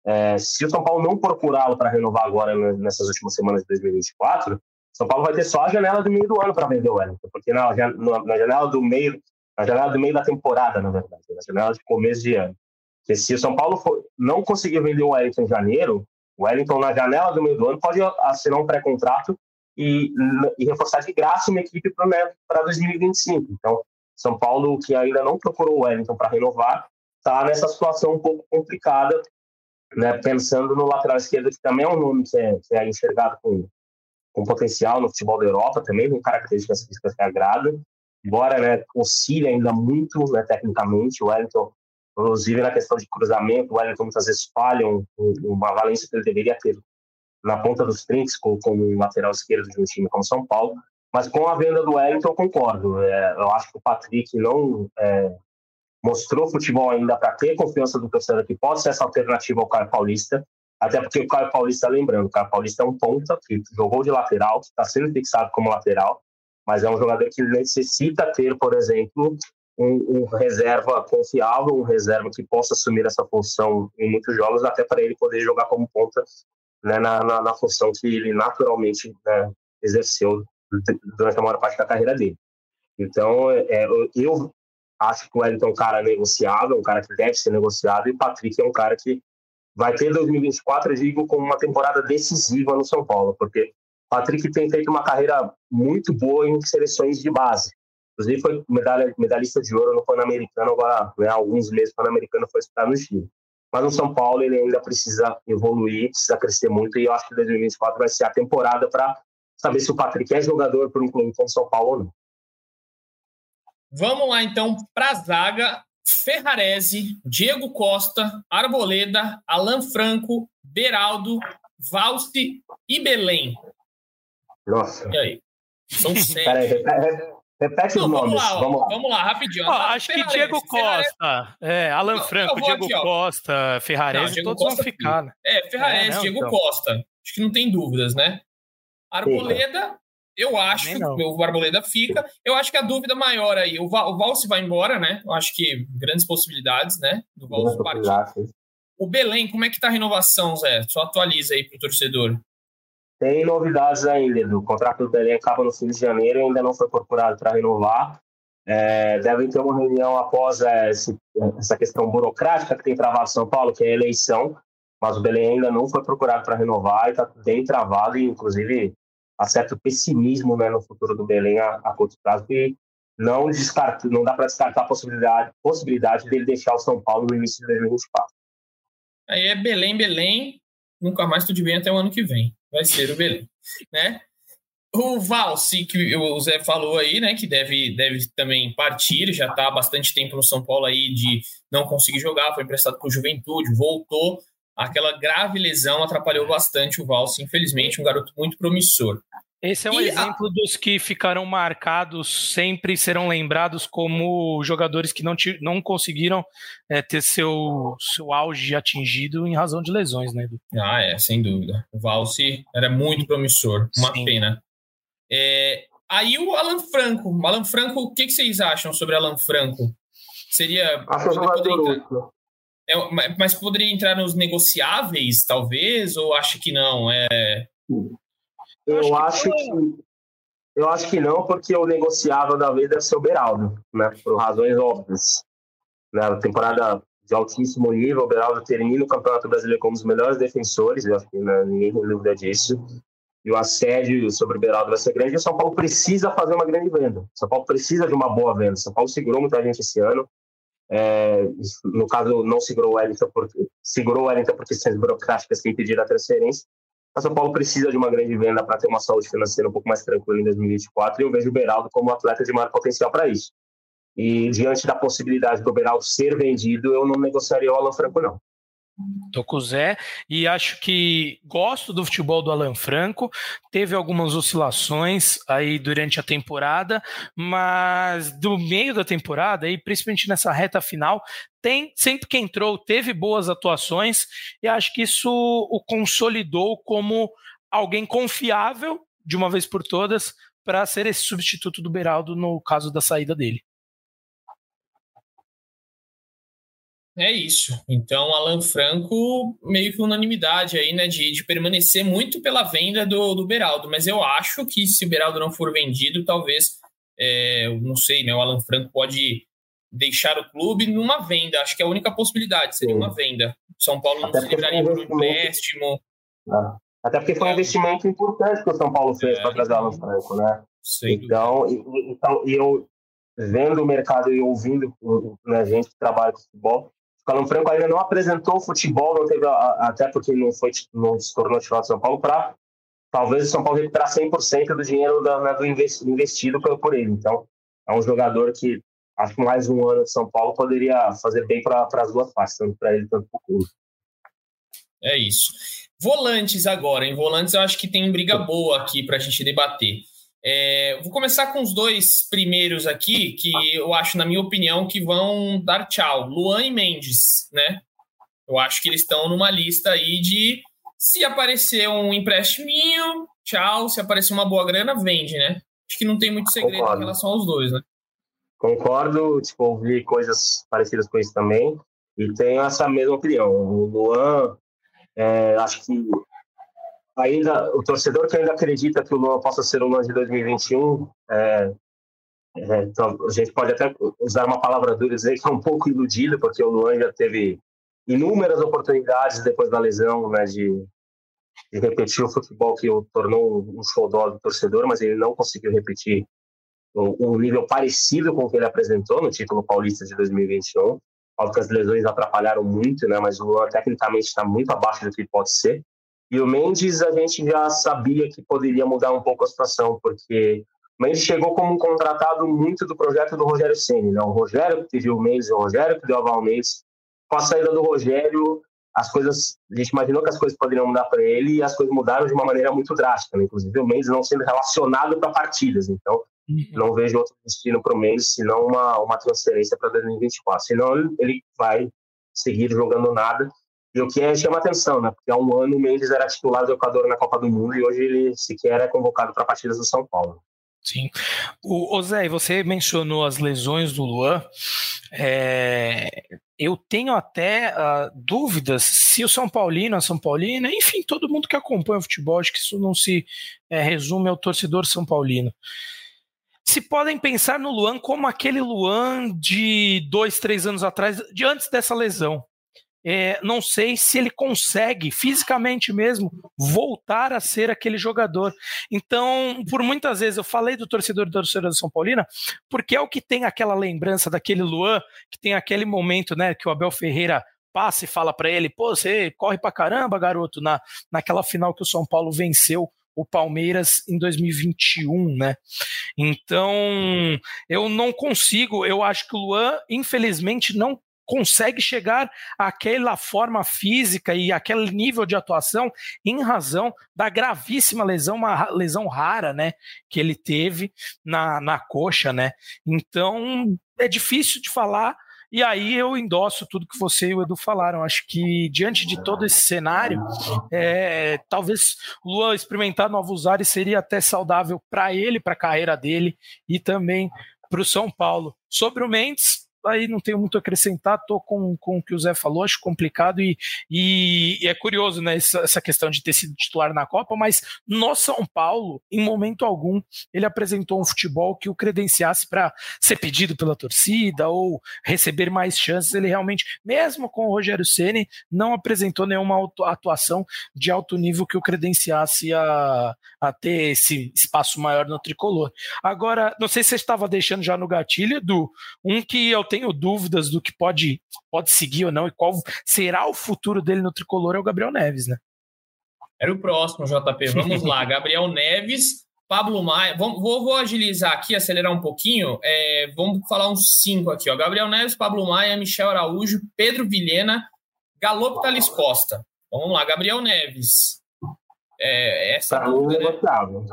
é, se o São Paulo não procurá-lo para renovar agora nessas últimas semanas de 2024, São Paulo vai ter só a janela do meio do ano para vender o Wellington, porque na, na, janela do meio, na janela do meio da temporada, na verdade, na janela de começo de ano. Porque se o São Paulo for, não conseguir vender o Wellington em janeiro, o Wellington na janela do meio do ano pode assinar um pré-contrato e, e reforçar de graça uma equipe para 2025. Então, São Paulo, que ainda não procurou o Wellington para renovar, está nessa situação um pouco complicada, né, pensando no lateral esquerdo, que também é um nome que é, que é enxergado com, com potencial no futebol da Europa, também com características físicas que agradam, embora né, oscile ainda muito né, tecnicamente, o Wellington, inclusive na questão de cruzamento, o Wellington muitas vezes falha uma valência que ele deveria ter na ponta dos trinques como, como lateral esquerdo de um time como São Paulo. Mas com a venda do Wellington, eu concordo. É, eu acho que o Patrick não é, mostrou futebol ainda para ter confiança do torcedor que pode ser essa alternativa ao Caio Paulista. Até porque o Caio Paulista, lembrando, o Caio Paulista é um ponta que jogou de lateral, que está sendo fixado como lateral, mas é um jogador que necessita ter, por exemplo, um, um, reserva confiável, um reserva que possa assumir essa função em muitos jogos, até para ele poder jogar como ponta né, na, na, na, função que ele naturalmente né, exerceu durante a maior parte da carreira dele. Então, é, eu acho que o Wellington é um cara negociável, um cara que deve ser negociado, e o Patrick é um cara que vai ter 2024, eu digo, como uma temporada decisiva no São Paulo, porque Patrick tem feito uma carreira muito boa em seleções de base. Inclusive foi medalha, medalhista de ouro no Pan-Americano, agora né, alguns meses o Pan-Americano foi disputado no Chile. Mas no São Paulo ele ainda precisa evoluir, precisa crescer muito, e eu acho que 2024 vai ser a temporada para saber se o Patrick é jogador para um clube como São Paulo ou não. Vamos lá então para a zaga. Ferrarese, Diego Costa, Arboleda, Alan Franco, Beraldo, Valse e Belém. Nossa. E aí? São sete. Peraí, repete, repete Não, os vamos nomes. lá, vamos lá. vamos lá, rapidinho. Ó, acho que Diego Ferrarese- Costa, é, Alan Não, Franco, Diego aqui. Costa, Ferrarese, Não, Diego todos Costa vão ficar, né? É, Ferrarese, É, não, Diego então. Costa. Acho que não tem dúvidas, né? Arboleda, eu acho que o Arboleda fica. Eu acho que a dúvida maior aí, o, Val, o Valse vai embora, né? Eu acho que grandes possibilidades, né? Do Valse partir. O Belém, como é que tá a renovação, Zé? Só atualiza aí pro torcedor. Tem novidades ainda, Edu. O contrato do Belém acaba no fim de janeiro e ainda não foi procurado para renovar. É, devem ter uma reunião após é, esse- essa questão burocrática que tem travado São Paulo, que é a eleição, mas o Belém ainda não foi procurado para renovar e está bem travado, e inclusive há certo pessimismo né, no futuro do Belém a, a curto prazo, e não, descarta, não dá para descartar a possibilidade, possibilidade dele deixar o São Paulo no início de 2024. Aí é Belém, Belém, nunca mais tudo bem até o ano que vem. Vai ser o Belém, né? O Valsi, que o Zé falou aí, né, que deve, deve também partir, já está há bastante tempo no São Paulo aí de não conseguir jogar, foi emprestado para o Juventude, voltou, aquela grave lesão atrapalhou bastante o Valsi, infelizmente, um garoto muito promissor. Esse é um E a- exemplo dos que ficarão marcados, sempre serão lembrados como jogadores que não, não conseguiram é, ter seu, seu auge atingido em razão de lesões, né, Edu? Ah, é, sem dúvida. O Valsi era muito promissor, uma Sim. pena. É, aí o Alan Franco. Alan Franco, o que, que vocês acham sobre Alan Franco? Seria. Acho poderia jogador entrar- útil. é, mas- mas poderia entrar nos negociáveis, talvez? Ou acha que não? É, Eu Acho acho que que, eu acho que não, porque o negociável da vez deve ser o Beraldo, né? Por razões óbvias. Né? A temporada de altíssimo nível, o Beraldo termina o Campeonato Brasileiro como um dos melhores defensores, eu acho que né, ninguém tem dúvida disso. E o assédio sobre o Beraldo vai ser grande. E o São Paulo precisa fazer uma grande venda. O São Paulo precisa de uma boa venda. O São Paulo segurou muita gente esse ano. É, no caso, não segurou o Wellington porque, segurou o Wellington por questões burocráticas que impediram a transferência. O São Paulo precisa de uma grande venda para ter uma saúde financeira um pouco mais tranquila em 2024 e eu vejo o Beraldo como um atleta de maior potencial para isso. E diante da possibilidade do Beraldo ser vendido, eu não negociaria o Alan Franco, não. Tô com o Zé e acho que gosto do futebol do Alan Franco. Teve algumas oscilações aí durante a temporada, mas do meio da temporada, e principalmente nessa reta final, tem sempre que entrou, teve boas atuações e acho que isso o consolidou como alguém confiável de uma vez por todas para ser esse substituto do Beraldo no caso da saída dele. É isso. Então, Alan Franco, meio que unanimidade aí, né? De, de permanecer muito pela venda do, do Beraldo. Mas eu acho que se o Beraldo não for vendido, talvez, é, não sei, né? O Alan Franco pode deixar o clube numa venda. Acho que é a única possibilidade seria Sim. uma venda. São Paulo não Até se porque livraria por um empréstimo. né? Até porque foi um É. investimento importante que o São Paulo fez É. para trazer o Alan Franco, né? Dúvida. Então, e, então, e eu vendo o mercado e ouvindo né, gente que trabalha com futebol, o Alan Franco ainda não apresentou futebol, não teve, até porque não, foi, não se tornou titular do São Paulo, para talvez o São Paulo recuperar 100% do dinheiro da, né, do investi- investido por ele. Então, é um jogador que acho que mais um ano de São Paulo poderia fazer bem para as duas partes, tanto para ele quanto para o clube. É isso. Volantes agora. Em volantes eu acho que tem briga boa aqui para a gente debater. É, vou começar com os dois primeiros aqui, que eu acho, na minha opinião, que vão dar tchau. Luan e Mendes, né? Eu acho que eles estão numa lista aí de se aparecer um empréstimio, tchau. Se aparecer uma boa grana, vende, né? Acho que não tem muito segredo Concordo. em relação aos dois, né? Concordo, tipo, ouvi coisas parecidas com isso também e tenho essa mesma opinião. O Luan, é, acho que ainda o torcedor que ainda acredita que o Luan possa ser o Luan de 2021, é, é, então, a gente pode até usar uma palavra dura e dizer que é um pouco iludido, porque o Luan já teve inúmeras oportunidades depois da lesão, né, de, de repetir o futebol que o tornou um xodó do torcedor, mas ele não conseguiu repetir um um nível parecido com o que ele apresentou no título paulista de 2021. Óbvio que as lesões atrapalharam muito, né? Mas o Luan tecnicamente está muito abaixo do que pode ser. E o Mendes a gente já sabia que poderia mudar um pouco a situação, porque o Mendes chegou como um contratado muito do projeto do Rogério Ceni, né? O Rogério que pediu o Mendes, o Rogério que deu a Val Mendes. Com a saída do Rogério, as coisas, a gente imaginou que as coisas poderiam mudar para ele e as coisas mudaram de uma maneira muito drástica, né? inclusive o Mendes não sendo relacionado para partidas, então uhum. não vejo outro destino para o Mendes senão uma, uma transferência para 2024, senão ele vai seguir jogando nada, e o que é, chama atenção, né? porque há um ano o Mendes era titular do Equador na Copa do Mundo e hoje ele sequer é convocado para partidas do São Paulo. Sim. O, o Zé, você mencionou as lesões do Luan. É, eu tenho até uh, dúvidas se o São Paulino, a São Paulina, enfim, todo mundo que acompanha o futebol, acho que isso não se é, resume ao torcedor São Paulino. Se podem pensar no Luan como aquele Luan de dois, três anos atrás, de antes dessa lesão é, não sei se ele consegue, fisicamente mesmo, voltar a ser aquele jogador. Então, por muitas vezes, eu falei do torcedor da torcedora do São Paulina, porque é o que tem aquela lembrança daquele Luan, que tem aquele momento né, que o Abel Ferreira passa e fala para ele: pô, você corre pra caramba, garoto, na, naquela final que o São Paulo venceu o Palmeiras em 2021, né? Então, eu não consigo, eu acho que o Luan, infelizmente, não consegue chegar àquela forma física e aquele nível de atuação em razão da gravíssima lesão, uma lesão rara, né, que ele teve na, na coxa, né? Então é difícil de falar. E aí eu endosso tudo que você e o Edu falaram. Acho que diante de todo esse cenário, é, talvez o Luan experimentar novos ares seria até saudável para ele, para a carreira dele e também para o São Paulo. Sobre o Mendes, aí não tenho muito a acrescentar, tô com, com o que o Zé falou, acho complicado e, e, e é curioso, né, essa, essa, questão de ter sido titular na Copa, mas no São Paulo, em momento algum, ele apresentou um futebol que o credenciasse para ser pedido pela torcida ou receber mais chances, ele realmente, mesmo com o Rogério Ceni, não apresentou nenhuma atuação de alto nível que o credenciasse a, a ter esse espaço maior no tricolor. Agora, não sei se você estava deixando já no gatilho, do um que eu tenho dúvidas do que pode, pode seguir ou não e qual será o futuro dele no tricolor é o Gabriel Neves, né? Era o próximo, JP. Vamos lá, Gabriel Neves, Pablo Maia. Vamos, vou, vou agilizar aqui, acelerar um pouquinho. É, vamos falar uns cinco aqui, ó. Gabriel Neves, Pablo Maia, Michel Araújo, Pedro Vilhena, Galopo Thales Costa. Vamos lá, Gabriel Neves. É, essa pra dúvida, né? negociável.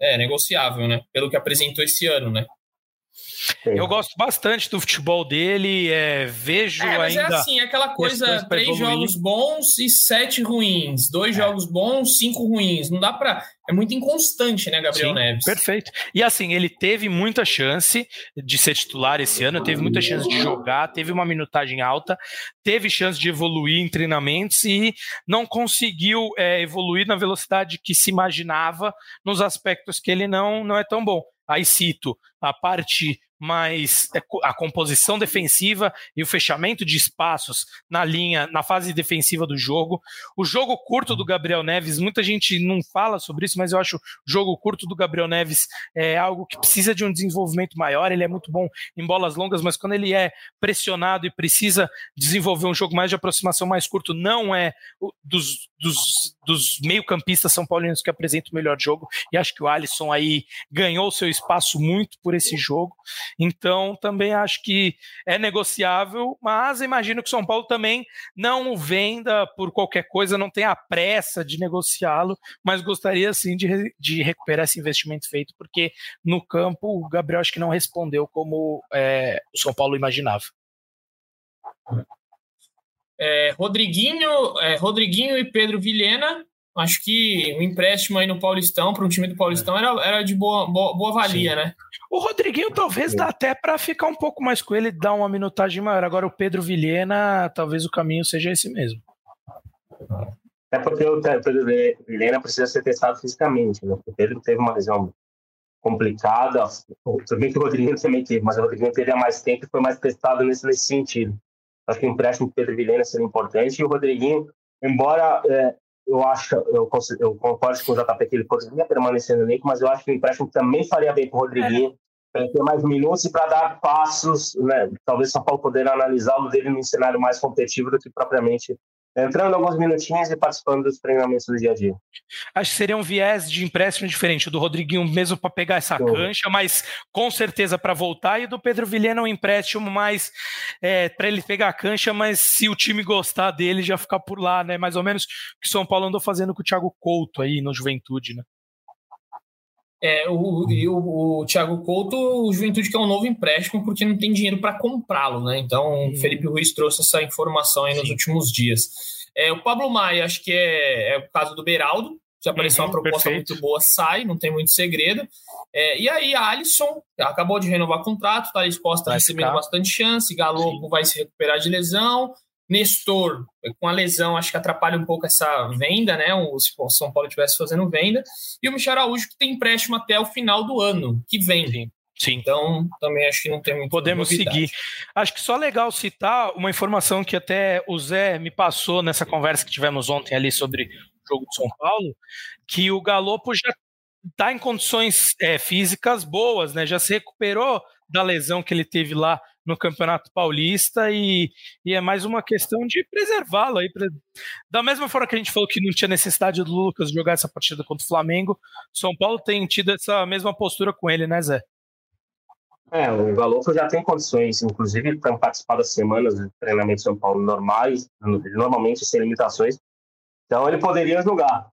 É, negociável, né? Pelo que apresentou esse ano, né? Eu gosto bastante do futebol dele, é, vejo é, mas é ainda. É assim, aquela coisa: três jogos bons e sete ruins, dois é. jogos bons, cinco ruins. Não dá para. É muito inconstante, né, Gabriel Sim, Neves? Perfeito. E assim, ele teve muita chance de ser titular esse ano, teve muita chance de jogar, teve uma minutagem alta, teve chance de evoluir em treinamentos e não conseguiu é, evoluir na velocidade que se imaginava nos aspectos que ele não, não é tão bom. Aí cito a parte mas é a composição defensiva e o fechamento de espaços na linha, na fase defensiva do jogo. O jogo curto do Gabriel Neves, muita gente não fala sobre isso, mas eu acho o jogo curto do Gabriel Neves é algo que precisa de um desenvolvimento maior. Ele é muito bom em bolas longas, mas quando ele é pressionado e precisa desenvolver um jogo mais de aproximação mais curto, não é dos, dos, dos meio-campistas são paulinos que apresenta o melhor jogo. E acho que o Alisson aí ganhou seu espaço muito por esse jogo. Então, também acho que é negociável, mas imagino que o São Paulo também não o venda por qualquer coisa, não tem a pressa de negociá-lo, mas gostaria sim de, de recuperar esse investimento feito, porque no campo o Gabriel acho que não respondeu como é, o São Paulo imaginava. É, Rodriguinho, é, Rodriguinho e Pedro Vilhena acho que o empréstimo aí no Paulistão, para um time do Paulistão, era, era de boa, boa, boa valia, Sim. né? O Rodriguinho talvez dá até para ficar um pouco mais com ele, dar uma minutagem maior. Agora o Pedro Vilhena, talvez o caminho seja esse mesmo. É porque o Pedro Vilhena precisa ser testado fisicamente, né? O Pedro teve uma lesão complicada. Bem que o Rodriguinho também teve, mas o Rodriguinho teria mais tempo e foi mais testado nesse, nesse sentido. Acho que o empréstimo do Pedro Vilhena seria importante e o Rodriguinho, embora é, eu acho, eu, eu concordo com o JP que ele poderia permanecer no elenco, mas eu acho que o empréstimo também faria bem para o Rodriguinho. Para ter mais minutos e para dar passos, né? Talvez São Paulo poder analisá-lo dele num cenário mais competitivo do que propriamente entrando alguns minutinhos e participando dos treinamentos do dia a dia. Acho que seria um viés de empréstimo diferente, do Rodriguinho mesmo para pegar essa Sim. cancha, mas com certeza para voltar, e do Pedro Vilhena um empréstimo mais é, para ele pegar a cancha, mas se o time gostar dele, já ficar por lá, né? Mais ou menos o que o São Paulo andou fazendo com o Thiago Couto aí no Juventude, né? É, o, e o, o Thiago Couto, o Juventude que é um novo empréstimo porque não tem dinheiro para comprá-lo, né? Então, o Felipe Ruiz trouxe essa informação aí nos Sim. últimos dias. É, o Pablo Maia, acho que é, é o caso do Beraldo, se aparecer uhum, uma proposta perfeito. muito boa, sai, não tem muito segredo. É, e aí, a Alisson acabou de renovar contrato, tá disposta a receber bastante chance. Galo vai se recuperar de lesão. Nestor, com a lesão, acho que atrapalha um pouco essa venda, né? Se o São Paulo estivesse fazendo venda. E o Michel Araújo, que tem empréstimo até o final do ano, que vem. Sim. Então, também acho que não tem muito. Podemos novidade. seguir. Acho que só legal citar uma informação que até o Zé me passou nessa conversa que tivemos ontem ali sobre o jogo de São Paulo, que o Galopo já está em condições é, físicas boas, né? Já se recuperou da lesão que ele teve lá no Campeonato Paulista e, e é mais uma questão de preservá-lo aí. Pra... Da mesma forma que a gente falou que não tinha necessidade do Lucas jogar essa partida contra o Flamengo, São Paulo tem tido essa mesma postura com ele, né, Zé? É, o Galopo já tem condições, inclusive para participar das semanas de treinamento de São Paulo normais, normalmente sem limitações. Então ele poderia jogar.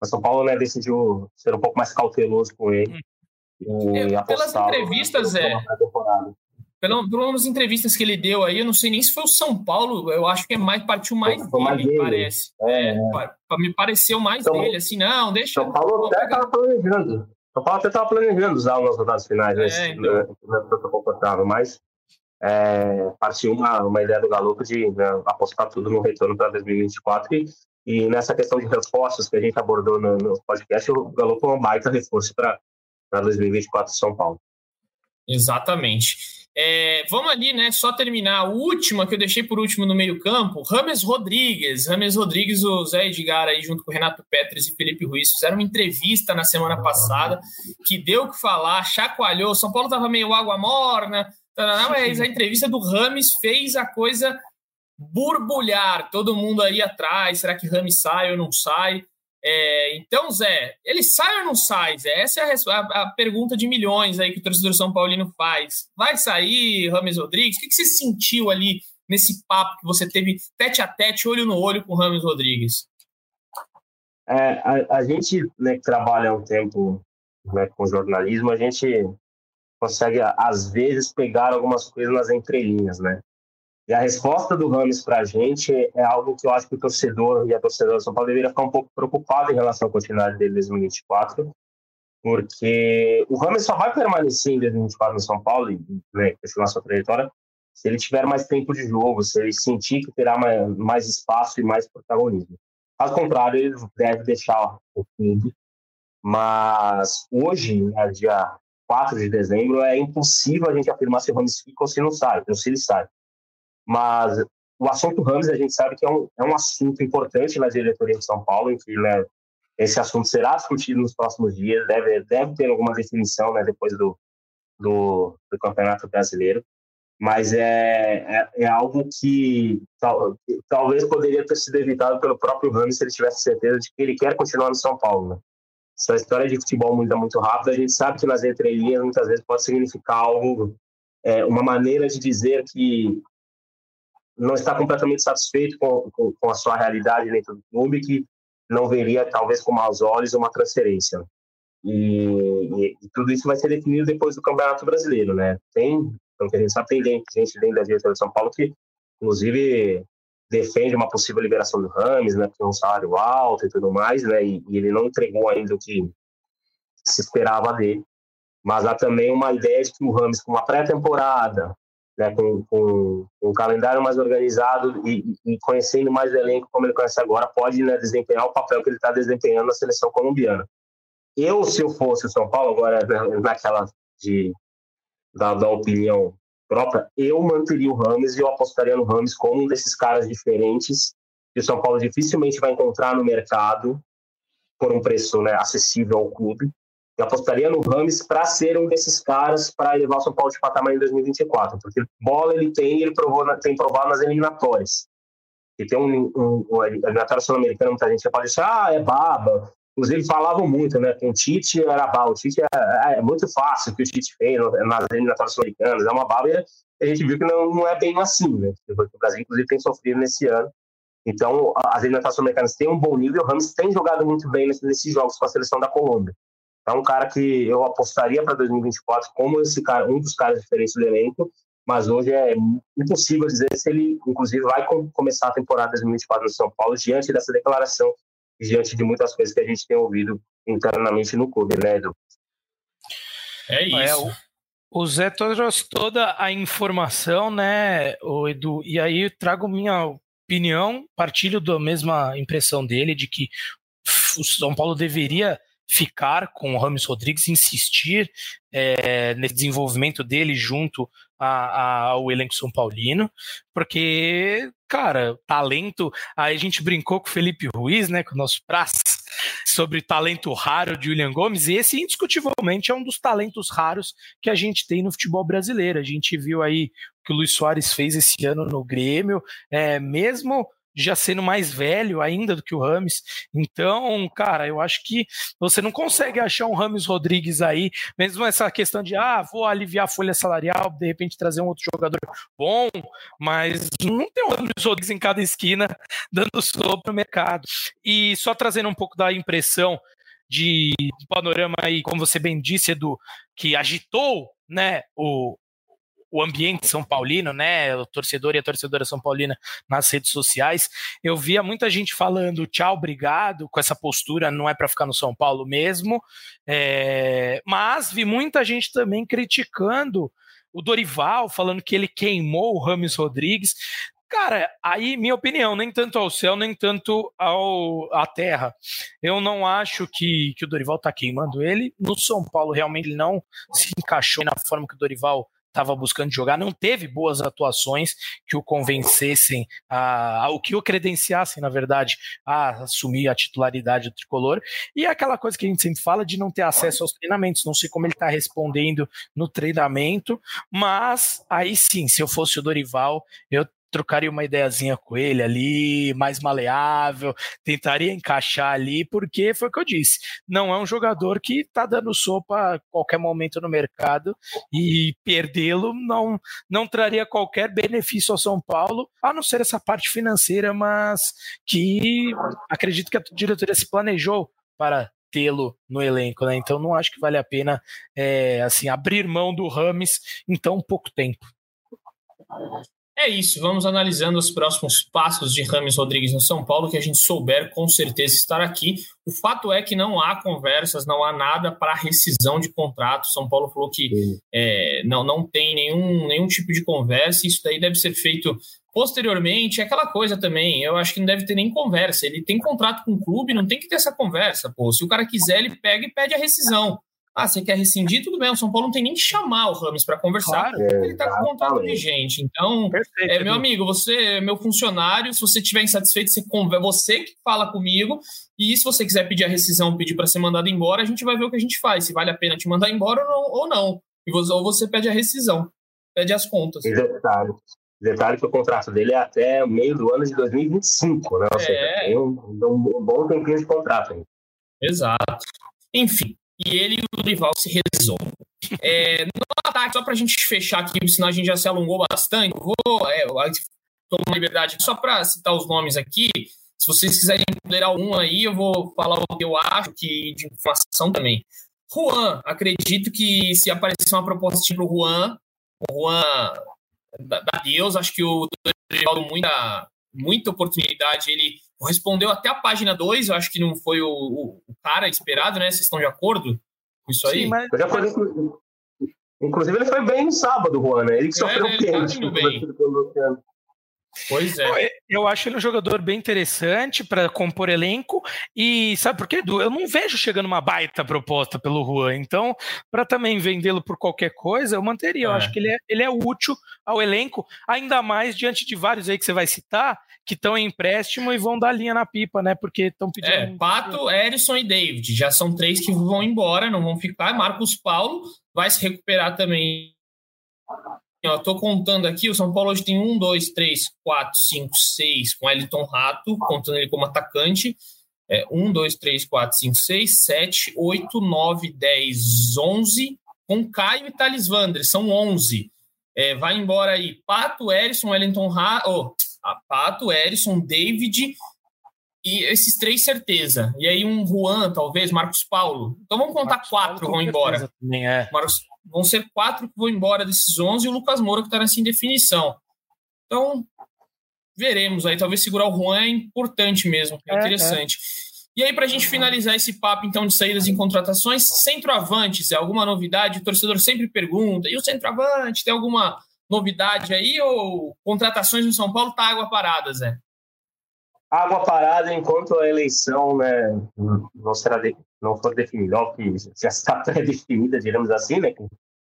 Mas São Paulo né, decidiu ser um pouco mais cauteloso com ele. Hum. E é, pelas entrevistas, é, pelas entrevistas que ele deu aí, eu não sei nem se foi o São Paulo, eu acho que é mais, partiu mais dele, mais dele, parece. É, é, me pareceu mais dele, assim, não, deixa. São Paulo até estava planejando. São Paulo até estava planejando usar nas rodadas finais, né? É, então. Né, mas é, partiu uma, uma ideia do Galo de né, apostar tudo no retorno para 2024 e, e nessa questão de reforços que a gente abordou no, no podcast, o Galo foi um baita reforço para 2024 São Paulo. Exatamente. É, vamos ali, né? Só terminar a última que eu deixei por último no meio-campo. Rames Rodrigues. Rames Rodrigues, o Zé Edgar aí, junto com o Renato Petres e Felipe Ruiz, fizeram uma entrevista na semana passada que deu o que falar, chacoalhou. São Paulo tava meio água morna, mas a entrevista do Rames fez a coisa borbulhar. Todo mundo aí atrás. Será que Rames sai ou não sai? É, então, Zé, ele sai ou não sai, Zé? Essa é a, a, a, pergunta de milhões aí que o torcedor São Paulino faz. Vai sair, Rames Rodrigues? O que, que você sentiu ali nesse papo que você teve tete a tete, olho no olho com o Rames Rodrigues? É, a, a, gente né, que trabalha um tempo né, com jornalismo, a gente consegue, às vezes, pegar algumas coisas nas entrelinhas, né? E a resposta do Rames para a gente é algo que eu acho que o torcedor e a torcedora do São Paulo deveria ficar um pouco preocupado em relação à continuidade dele em 2024, porque o Rames só vai permanecer em 2024 no São Paulo e né, continuar sua trajetória se ele tiver mais tempo de jogo, se ele sentir que terá mais, espaço e mais protagonismo. Caso contrário, ele deve deixar o clube. Mas hoje, né, dia 4 de dezembro, é impossível a gente afirmar se o Rames fica ou se não sai, ou se ele sai. Mas o assunto Rams, a gente sabe que é um, é um assunto importante na diretoria de São Paulo, que né, esse assunto será discutido nos próximos dias, deve, deve ter alguma definição né, depois do, do, do, Campeonato Brasileiro. Mas é, é, é algo que, tal, talvez poderia ter sido evitado pelo próprio Rams se ele tivesse certeza de que ele quer continuar no São Paulo. Né? Essa história de futebol muda muito rápido, a gente sabe que nas entrelinhas muitas vezes pode significar algo, é, uma maneira de dizer que não está completamente satisfeito com, com, com, a sua realidade dentro do clube, que não veria, talvez, com maus olhos uma transferência. E, e, e, tudo isso vai ser definido depois do Campeonato Brasileiro, né? Tem, então, que a gente sabe, tem gente dentro da diretoria de São Paulo que, inclusive, defende uma possível liberação do Rames, né? Porque é um salário alto e tudo mais, né? E, e ele não entregou ainda o que se esperava dele. Mas há também uma ideia de que o Rames, com uma pré-temporada, né, com, com, um calendário mais organizado e, e, conhecendo mais o elenco como ele conhece agora, pode né, desempenhar o papel que ele está desempenhando na seleção colombiana. Eu, se eu fosse o São Paulo, agora né, naquela de, da, da opinião própria, eu manteria o Rames e eu apostaria no Rames como um desses caras diferentes que o São Paulo dificilmente vai encontrar no mercado por um preço né, acessível ao clube Eu apostaria no Rames para ser um desses caras para elevar o São Paulo de patamar em 2024, porque bola ele tem, ele provou, tem provado nas eliminatórias. E tem um, um, um eliminatória sul-americana, muita gente pode achar, ah, é baba. Inclusive falavam muito, né? Com o Tite era baba. O Tite é, é, é muito fácil que o Tite fez nas eliminatórias sul-americanas, é uma baba e a gente viu que não, não é bem assim, né? O Brasil, inclusive, tem sofrido nesse ano. Então, as eliminatórias sul-americanas têm um bom nível, o Ramos tem jogado muito bem nesses jogos com a seleção da Colômbia. É um cara que eu apostaria para 2024 como esse cara, um dos caras diferentes do elenco, mas hoje é impossível dizer se ele, inclusive, vai começar a temporada 2024 no São Paulo diante dessa declaração, diante de muitas coisas que a gente tem ouvido internamente no clube, né, Edu? É isso. É, o, o Zé trouxe toda a informação, né, o Edu, e aí eu trago minha opinião, partilho da mesma impressão dele de que o São Paulo deveria ficar com o Rames Rodrigues, insistir é, nesse desenvolvimento dele junto a, a, ao elenco São Paulino, porque, cara, talento. Aí a gente brincou com o Felipe Ruiz, né, com o nosso praça, sobre talento raro de William Gomes, e esse indiscutivelmente é um dos talentos raros que a gente tem no futebol brasileiro. A gente viu aí o que o Luiz Soares fez esse ano no Grêmio, é, mesmo já sendo mais velho ainda do que o Rames. Então, cara, eu acho que você não consegue achar um Rames Rodrigues aí, mesmo essa questão de, ah, vou aliviar a folha salarial, de repente trazer um outro jogador bom, mas não tem um Rames Rodrigues em cada esquina dando sopa no mercado. E só trazendo um pouco da impressão de panorama aí, como você bem disse, Edu, que agitou né, o, o ambiente são paulino, né, o torcedor e a torcedora são paulina nas redes sociais, eu via muita gente falando tchau, obrigado, com essa postura não é para ficar no São Paulo mesmo, é, mas vi muita gente também criticando o Dorival, falando que ele queimou o Rames Rodrigues. Cara, aí minha opinião, nem tanto ao céu, nem tanto ao, à terra. Eu não acho que, que o Dorival tá queimando ele. No São Paulo, realmente, ele não se encaixou na forma que o Dorival estava buscando jogar, não teve boas atuações que o convencessem, a, a, que o credenciassem, na verdade, a assumir a titularidade do tricolor. E é aquela coisa que a gente sempre fala de não ter acesso aos treinamentos, não sei como ele está respondendo no treinamento, mas aí sim, se eu fosse o Dorival, eu trocaria uma ideiazinha com ele ali, mais maleável, tentaria encaixar ali, porque foi o que eu disse, não é um jogador que está dando sopa a qualquer momento no mercado e perdê-lo não, não traria qualquer benefício ao São Paulo, a não ser essa parte financeira, mas que acredito que a diretoria se planejou para tê-lo no elenco, né? Então não acho que vale a pena é, assim abrir mão do Rames em tão pouco tempo. É isso, vamos analisando os próximos passos de Rames Rodrigues no São Paulo, que a gente souber com certeza estar aqui. O fato é que não há conversas, não há nada para rescisão de contrato. São Paulo falou que é, não, não tem nenhum, nenhum tipo de conversa, isso daí deve ser feito posteriormente. É aquela coisa também, eu acho que não deve ter nem conversa. Ele tem contrato com o clube, não tem que ter essa conversa. Pô, se o cara quiser, ele pega e pede a rescisão. Ah, você quer rescindir? Tudo bem, o São Paulo não tem nem que chamar o Ramos para conversar, claro, ele está com contrato vigente. Então, Perfeito, é, meu amigo, você é meu funcionário, se você estiver insatisfeito, você, conversa, você que fala comigo, e se você quiser pedir a rescisão, pedir para ser mandado embora, a gente vai ver o que a gente faz, se vale a pena te mandar embora ou não. Ou, não. E você, ou você pede a rescisão, pede as contas. E detalhe, detalhe que o contrato dele é até o meio do ano de 2025, né? Ou é. seja, tem um, um bom tempinho de contrato ainda. Exato. Enfim, e ele e o rival se resolvem. É, no ataque, só para a gente fechar aqui, senão a gente já se alongou bastante, vou é, tomar liberdade só para citar os nomes aqui. Se vocês quiserem ler algum aí, eu vou falar o que eu acho que de informação também. Juan, acredito que se aparecer uma proposta tipo Juan, o Juan da, da Deus, acho que o Dorival muita muita oportunidade, ele respondeu até a página 2, eu acho que não foi o, o, o cara esperado, né? Vocês estão de acordo com isso aí? Sim, mas... já foi, inclusive ele foi bem no sábado, Juan, né? Ele que é, sofreu ele tá quente. Tá bem. Pois é. Eu acho ele um jogador bem interessante para compor elenco. E sabe por quê, Edu? Eu não vejo chegando uma baita proposta pelo Juan. Então, para também vendê-lo por qualquer coisa, eu manteria. É. Eu acho que ele é, ele é útil ao elenco, ainda mais diante de vários aí que você vai citar, que estão em empréstimo e vão dar linha na pipa, né? Porque estão pedindo. É, Pato, Erison e David. Já são três que vão embora, não vão ficar. Marcos Paulo vai se recuperar também eu tô contando aqui, o São Paulo hoje tem um, dois, três, quatro, cinco, seis com Elton Rato, contando ele como atacante. É, um, dois, três, quatro, cinco, seis, sete, oito, nove, dez, onze, com Caio e Thales Vander, são onze. É, vai embora aí Pato, Erison, Wellington Rato, oh, Pato, Erison, David e esses três certeza. E aí um Juan, talvez, Marcos Paulo. Então vamos contar Marcos quatro Paulo, vão embora. Também é. Marcos, vão ser quatro que vão embora desses 11 e o Lucas Moura que está nessa indefinição. Então, veremos aí. Talvez segurar o Juan é importante mesmo, é, é interessante. É. E aí, para a gente finalizar esse papo, então, de saídas em contratações, centroavantes, é alguma novidade? O torcedor sempre pergunta, e o centroavante, tem alguma novidade aí? Ou contratações no São Paulo tá água parada, Zé? Água parada enquanto a eleição né, não será de, não for definida, ó, que já está pré-definida, digamos assim, né, com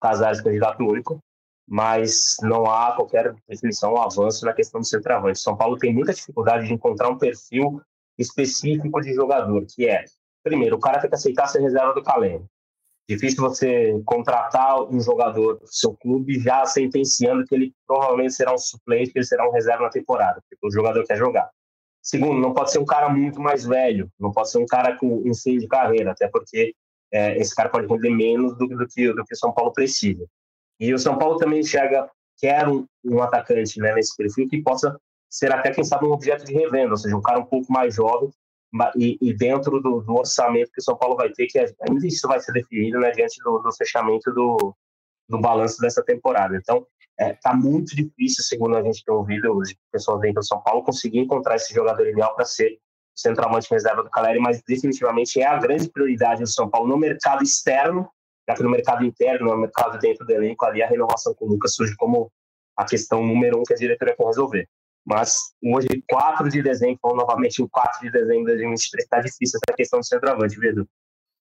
Casares candidato único, mas não há qualquer definição ou avanço na questão do centroavante. São Paulo tem muita dificuldade de encontrar um perfil específico de jogador, que é, primeiro, o cara tem que aceitar ser reserva do Caleno. Difícil você contratar um jogador do seu clube já sentenciando que ele provavelmente será um suplente, que ele será um reserva na temporada, porque o jogador quer jogar. Segundo, não pode ser um cara muito mais velho, não pode ser um cara com ensino de carreira, até porque é, esse cara pode render menos do, do, que, do que o São Paulo precisa. E o São Paulo também enxerga, quer um, um atacante né, nesse perfil que possa ser até, quem sabe, um objeto de revenda, ou seja, um cara um pouco mais jovem e, e dentro do, do, orçamento que o São Paulo vai ter, que ainda isso vai ser definido né, diante do, do fechamento do, do balanço dessa temporada. Então, é, tá muito difícil, segundo a gente tem ouvido, os pessoas dentro do São Paulo, conseguir encontrar esse jogador ideal para ser centralmente reserva do Caleri, mas definitivamente é a grande prioridade do São Paulo no mercado externo, já que no mercado interno, no mercado dentro do elenco, ali a renovação com o Lucas surge como a questão número um que a diretoria quer resolver. Mas hoje, 4 de dezembro, novamente o 4 de dezembro de 2023, está difícil essa questão do centroavante, Vedo.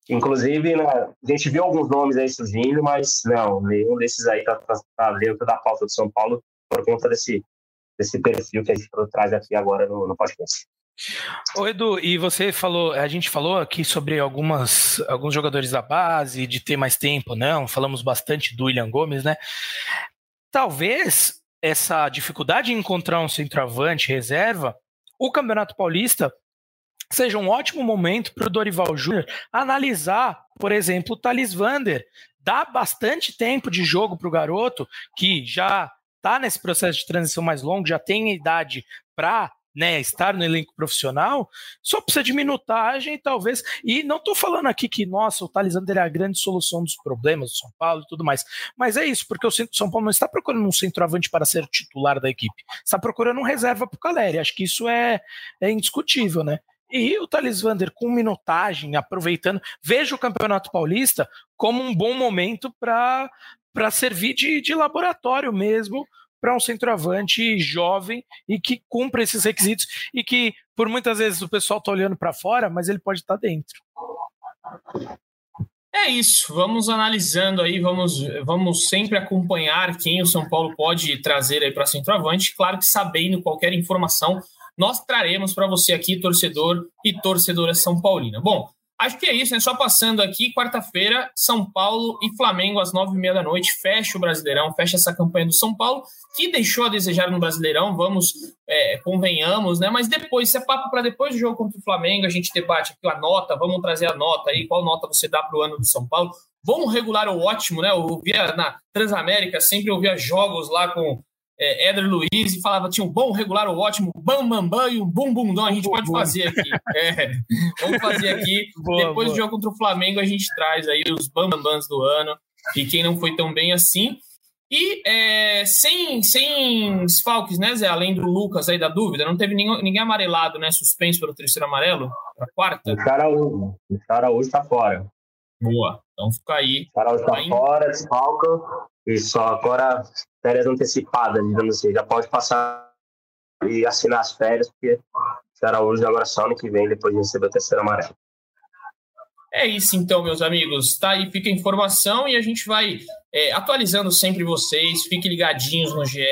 Inclusive, né, a gente viu alguns nomes aí surgindo, mas não, nenhum desses aí está tá, tá dentro da pauta do São Paulo por conta desse, desse perfil que a gente traz aqui agora no, no podcast. Ô Edu, e você falou, a gente falou aqui sobre algumas, alguns jogadores da base, de ter mais tempo, não? Falamos bastante do William Gomes, né? Talvez essa dificuldade em encontrar um centroavante reserva, o Campeonato Paulista seja um ótimo momento para o Dorival Júnior analisar, por exemplo, o Thales Vander. Dá bastante tempo de jogo para o garoto que já está nesse processo de transição mais longo, já tem idade para né, estar no elenco profissional, só precisa de minutagem, talvez. E não estou falando aqui que, nossa, o Thales Vander é a grande solução dos problemas do São Paulo e tudo mais. Mas é isso, porque o São Paulo não está procurando um centroavante para ser titular da equipe. Está procurando um reserva para o Caleri. Acho que isso é, é indiscutível, né? E o Thales Vander com minutagem, aproveitando, veja o Campeonato Paulista como um bom momento para servir de, de laboratório mesmo para um centroavante jovem e que cumpra esses requisitos e que por muitas vezes o pessoal está olhando para fora, mas ele pode estar tá dentro. É isso, vamos analisando aí, vamos, vamos sempre acompanhar quem o São Paulo pode trazer aí para centroavante, claro que sabendo qualquer informação nós traremos para você aqui, torcedor e torcedora São Paulina. Bom, acho que é isso, né? Só passando aqui, quarta-feira, São Paulo e Flamengo às nove e meia da noite, fecha o Brasileirão, fecha essa campanha do São Paulo, que deixou a desejar no Brasileirão, vamos, é, convenhamos, né? Mas depois, isso é papo para depois do jogo contra o Flamengo, a gente debate aqui a nota, vamos trazer a nota aí, qual nota você dá para o ano do São Paulo. Bom regular ou ótimo, né? Eu via na Transamérica, sempre ouvia jogos lá com é, Éder Luiz e falava tinha um bom, regular ou ótimo, bam, bam, bam e um bum, bum, dom. A gente pode fazer aqui. É, vamos fazer aqui. Boa, Depois boa. do jogo contra o Flamengo, a gente traz aí os bam, bam, bams do ano e quem não foi tão bem assim. E é, sem, sem desfalques, né, Zé? Além do Lucas aí da dúvida, não teve ninguém, ninguém amarelado, né? Suspenso pelo terceiro amarelo para quarta? O cara hoje, o cara hoje tá fora. Boa. Então fica aí. O cara hoje tá fora, desfalca. E só agora férias antecipadas, digamos assim, já pode passar e assinar as férias, porque o Araújo agora só ano que vem, depois de receber o terceiro amarelo. É isso então, meus amigos. Tá aí, fica a informação e a gente vai é, atualizando sempre vocês. Fiquem ligadinhos no GE.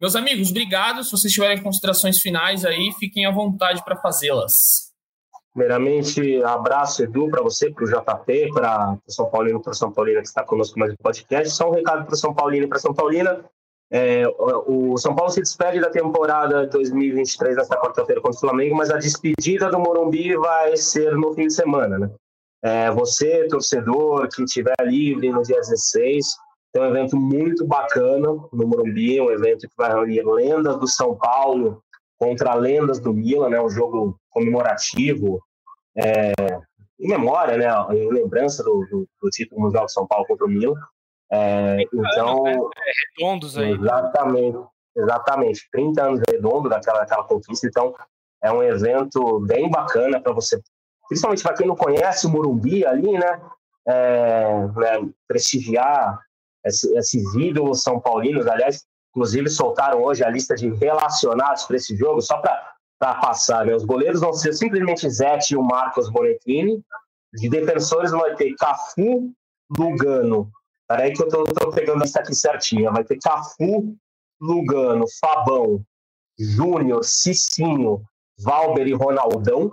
Meus amigos, obrigado. Se vocês tiverem considerações finais aí, fiquem à vontade para fazê-las. Primeiramente, abraço, Edu, para você, para o JP, para o São Paulino, para São Paulina que está conosco mais no podcast. Só um recado para São Paulino e para São Paulina. É, o São Paulo se despede da temporada 2023 nesta quarta-feira contra o Flamengo, mas a despedida do Morumbi vai ser no fim de semana, né? É, você, torcedor, que estiver livre no dia 16, tem um evento muito bacana no Morumbi, um evento que vai reunir lendas do São Paulo contra lendas do Milan, né? Um jogo comemorativo, é, em memória, né, em lembrança do, do, do, título mundial de São Paulo contra o Milan. É, então, é, redondos aí. Exatamente, exatamente. 30 anos redondo daquela, daquela conquista. Então, é um evento bem bacana para você, principalmente para quem não conhece o Morumbi ali, né, é, né prestigiar esses ídolos são paulinos. Aliás, inclusive soltaram hoje a lista de relacionados para esse jogo, só para passar. Né? Os goleiros vão ser simplesmente Zete e o Marcos Bonetini. De defensores vai ter Cafu, Lugano. Peraí que eu tô pegando isso aqui certinho. Vai ter Cafu, Lugano, Fabão, Júnior, Cicinho, Valber e Ronaldão.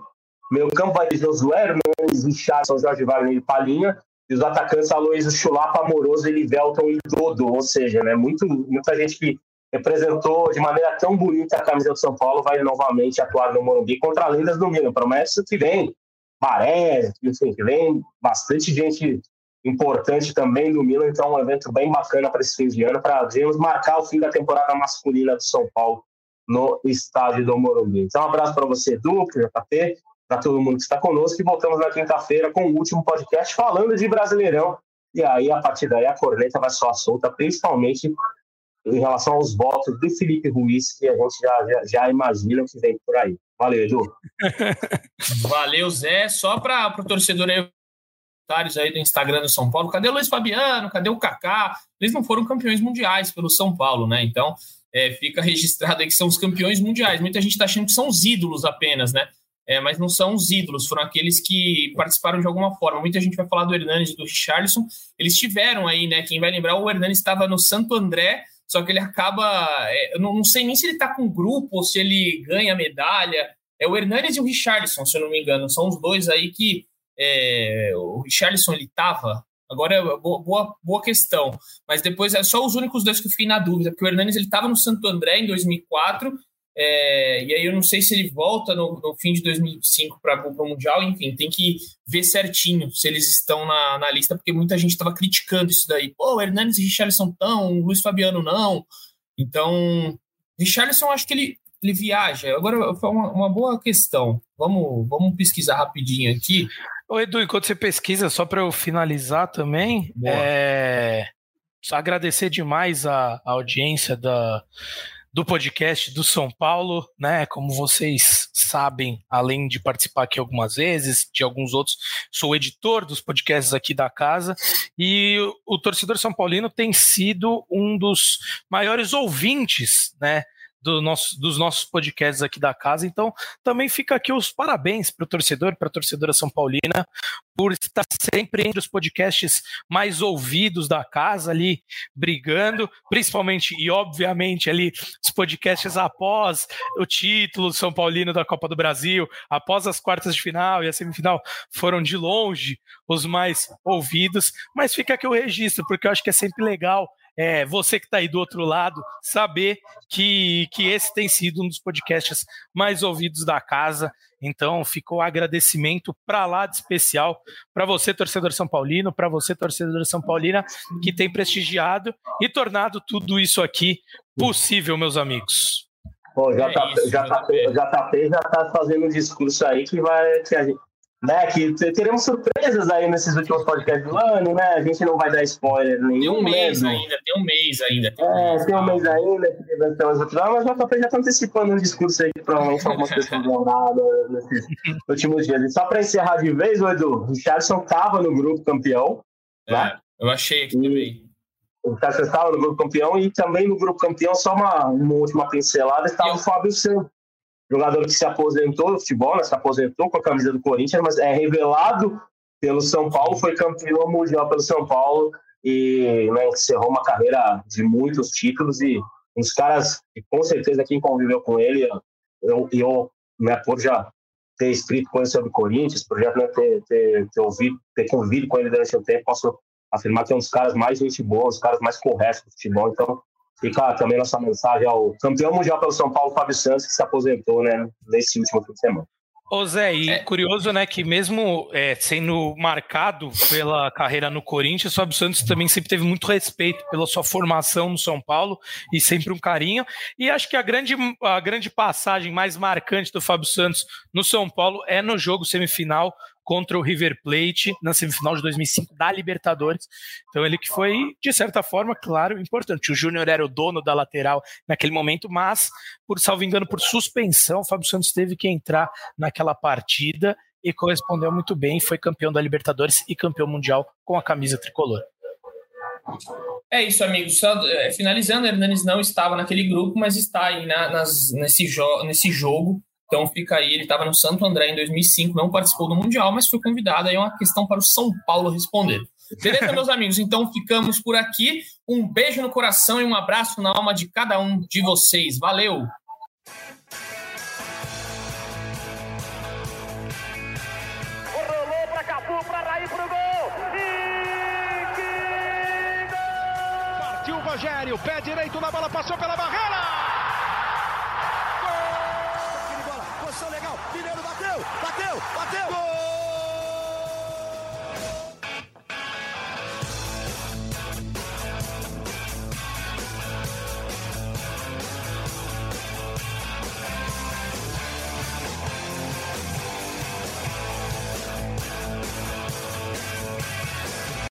Meu campo vai ter Josué Hernandes, Richardson, Jorge Wagner e Palinha. E os atacantes Aloysio Chulapa, Amoroso, Elivelton e Dodo. Ou seja, né, muito, muita gente que representou de maneira tão bonita a camisa do São Paulo, vai novamente atuar no Morumbi contra lendas do Milan. Promessa que vem Maré, enfim, que vem bastante gente importante também do Milan, então um evento bem bacana para esse fim de ano, para marcar o fim da temporada masculina do São Paulo no estádio do Morumbi. Então, um abraço para você, Edu, JP, para todo mundo que está conosco, e voltamos na quinta-feira com o último podcast falando de Brasileirão. E aí, a partir daí, a corneta vai só solta, principalmente em relação aos votos do Felipe Ruiz, que a gente já, já, já imagina que vem por aí. Valeu, Edu. Valeu, Zé. Só para o torcedor aí, aí do Instagram do São Paulo, cadê o Luiz Fabiano? Cadê o Kaká? Eles não foram campeões mundiais pelo São Paulo, né? Então, é, fica registrado aí que são os campeões mundiais. Muita gente está achando que são os ídolos apenas, né? É, mas não são os ídolos, foram aqueles que participaram de alguma forma. Muita gente vai falar do Hernandes e do Richarlison. Eles tiveram aí, né? Quem vai lembrar, o Hernandes estava no Santo André só que ele acaba. É, eu não, não, sei nem se ele tá com grupo ou se ele ganha medalha. É o Hernandes e o Richarlison, se eu não me engano. São os dois aí que. É, o Richarlison ele tava. Agora, boa, boa, boa questão. Mas depois é só os únicos dois que eu fiquei na dúvida, porque o Hernandes ele estava no Santo André em 2004 é, e aí eu não sei se ele volta no, no fim de 2005 para o Mundial, enfim, tem que ver certinho se eles estão na, na lista, porque muita gente estava criticando isso daí. Pô, Hernandes e Richarlison estão, Luiz Fabiano não. Então, Richarlison acho que ele, ele viaja. Agora, foi uma, uma boa questão. Vamos, vamos pesquisar rapidinho aqui. Ô Edu, enquanto você pesquisa, só para eu finalizar também, é... agradecer demais a, a audiência da, do podcast do São Paulo, né? Como vocês sabem, além de participar aqui algumas vezes, de alguns outros, sou editor dos podcasts aqui da casa e o, torcedor são paulino tem sido um dos maiores ouvintes, né? Do nosso, dos nossos podcasts aqui da casa. Então, também fica aqui os parabéns para o torcedor, para a torcedora São Paulina, por estar sempre entre os podcasts mais ouvidos da casa ali, brigando, principalmente e obviamente ali os podcasts após o título São Paulino da Copa do Brasil, após as quartas de final e a semifinal, foram de longe os mais ouvidos, mas fica aqui o registro, porque eu acho que é sempre legal é, você que está aí do outro lado, saber que, que esse tem sido um dos podcasts mais ouvidos da casa. Então, ficou agradecimento para lá de especial para você, torcedor São Paulino, para você, torcedor São Paulina, que tem prestigiado e tornado tudo isso aqui possível, meus amigos. Pô, já tá, já tá, já tá, já tá fazendo um discurso aí que vai que a gente, né, que teremos surpresas aí nesses últimos podcasts do ano, né? A gente não vai dar spoiler nenhum. Tem um mês mesmo. ainda, tem um mês ainda. Tem um, é, mês, tem um mês ainda que vai ter umas outras, mas o JP já está antecipando um discurso aí que provavelmente algumas pessoas vão dar nesses últimos dias. E só para encerrar de vez, o Edu, o Richardson estava no grupo campeão. É, né? Eu achei aqui e, também. o Cássio estava no grupo campeão e também no grupo campeão, só uma, uma última pincelada, estava o Fábio Santos, jogador que se aposentou do futebol, né, se aposentou com a camisa do Corinthians, mas é revelado pelo São Paulo, foi campeão mundial pelo São Paulo e né, encerrou uma carreira de muitos títulos e uns caras que com certeza quem conviveu com ele, eu, eu me por já ter escrito coisas sobre Corinthians, por já né, ter, ter, ter, ouvido, ter convivido com ele durante o tempo, posso afirmar que é um dos caras mais gente boa, um dos caras mais corretos do futebol. Então, fica também nossa mensagem ao campeão mundial pelo São Paulo, Fábio Santos, que se aposentou né, nesse último fim de semana. Ô Zé, e é. curioso, né, que mesmo é, sendo marcado pela carreira no Corinthians, o Fábio Santos também sempre teve muito respeito pela sua formação no São Paulo e sempre um carinho. E acho que a grande, a grande passagem mais marcante do Fábio Santos no São Paulo é no jogo semifinal contra o River Plate na semifinal de 2005 da Libertadores. Então ele que foi, de certa forma, claro, importante. O Júnior era o dono da lateral naquele momento, mas, por salvo engano, por suspensão, o Fábio Santos teve que entrar naquela partida e correspondeu muito bem, foi campeão da Libertadores e campeão mundial com a camisa tricolor. É isso, amigos. É, finalizando, Hernanes não estava naquele grupo, mas está aí na, nas, nesse, jo nesse jogo então fica aí, ele estava no Santo André em 2005, não participou do Mundial, mas foi convidado. Aí é uma questão para o São Paulo responder. Beleza, meus amigos? Então ficamos por aqui. Um beijo no coração e um abraço na alma de cada um de vocês. Valeu! Rolou para Cafu, para Raí, pro gol! E... Partiu o Rogério, pé direito na bola, passou pela barreira!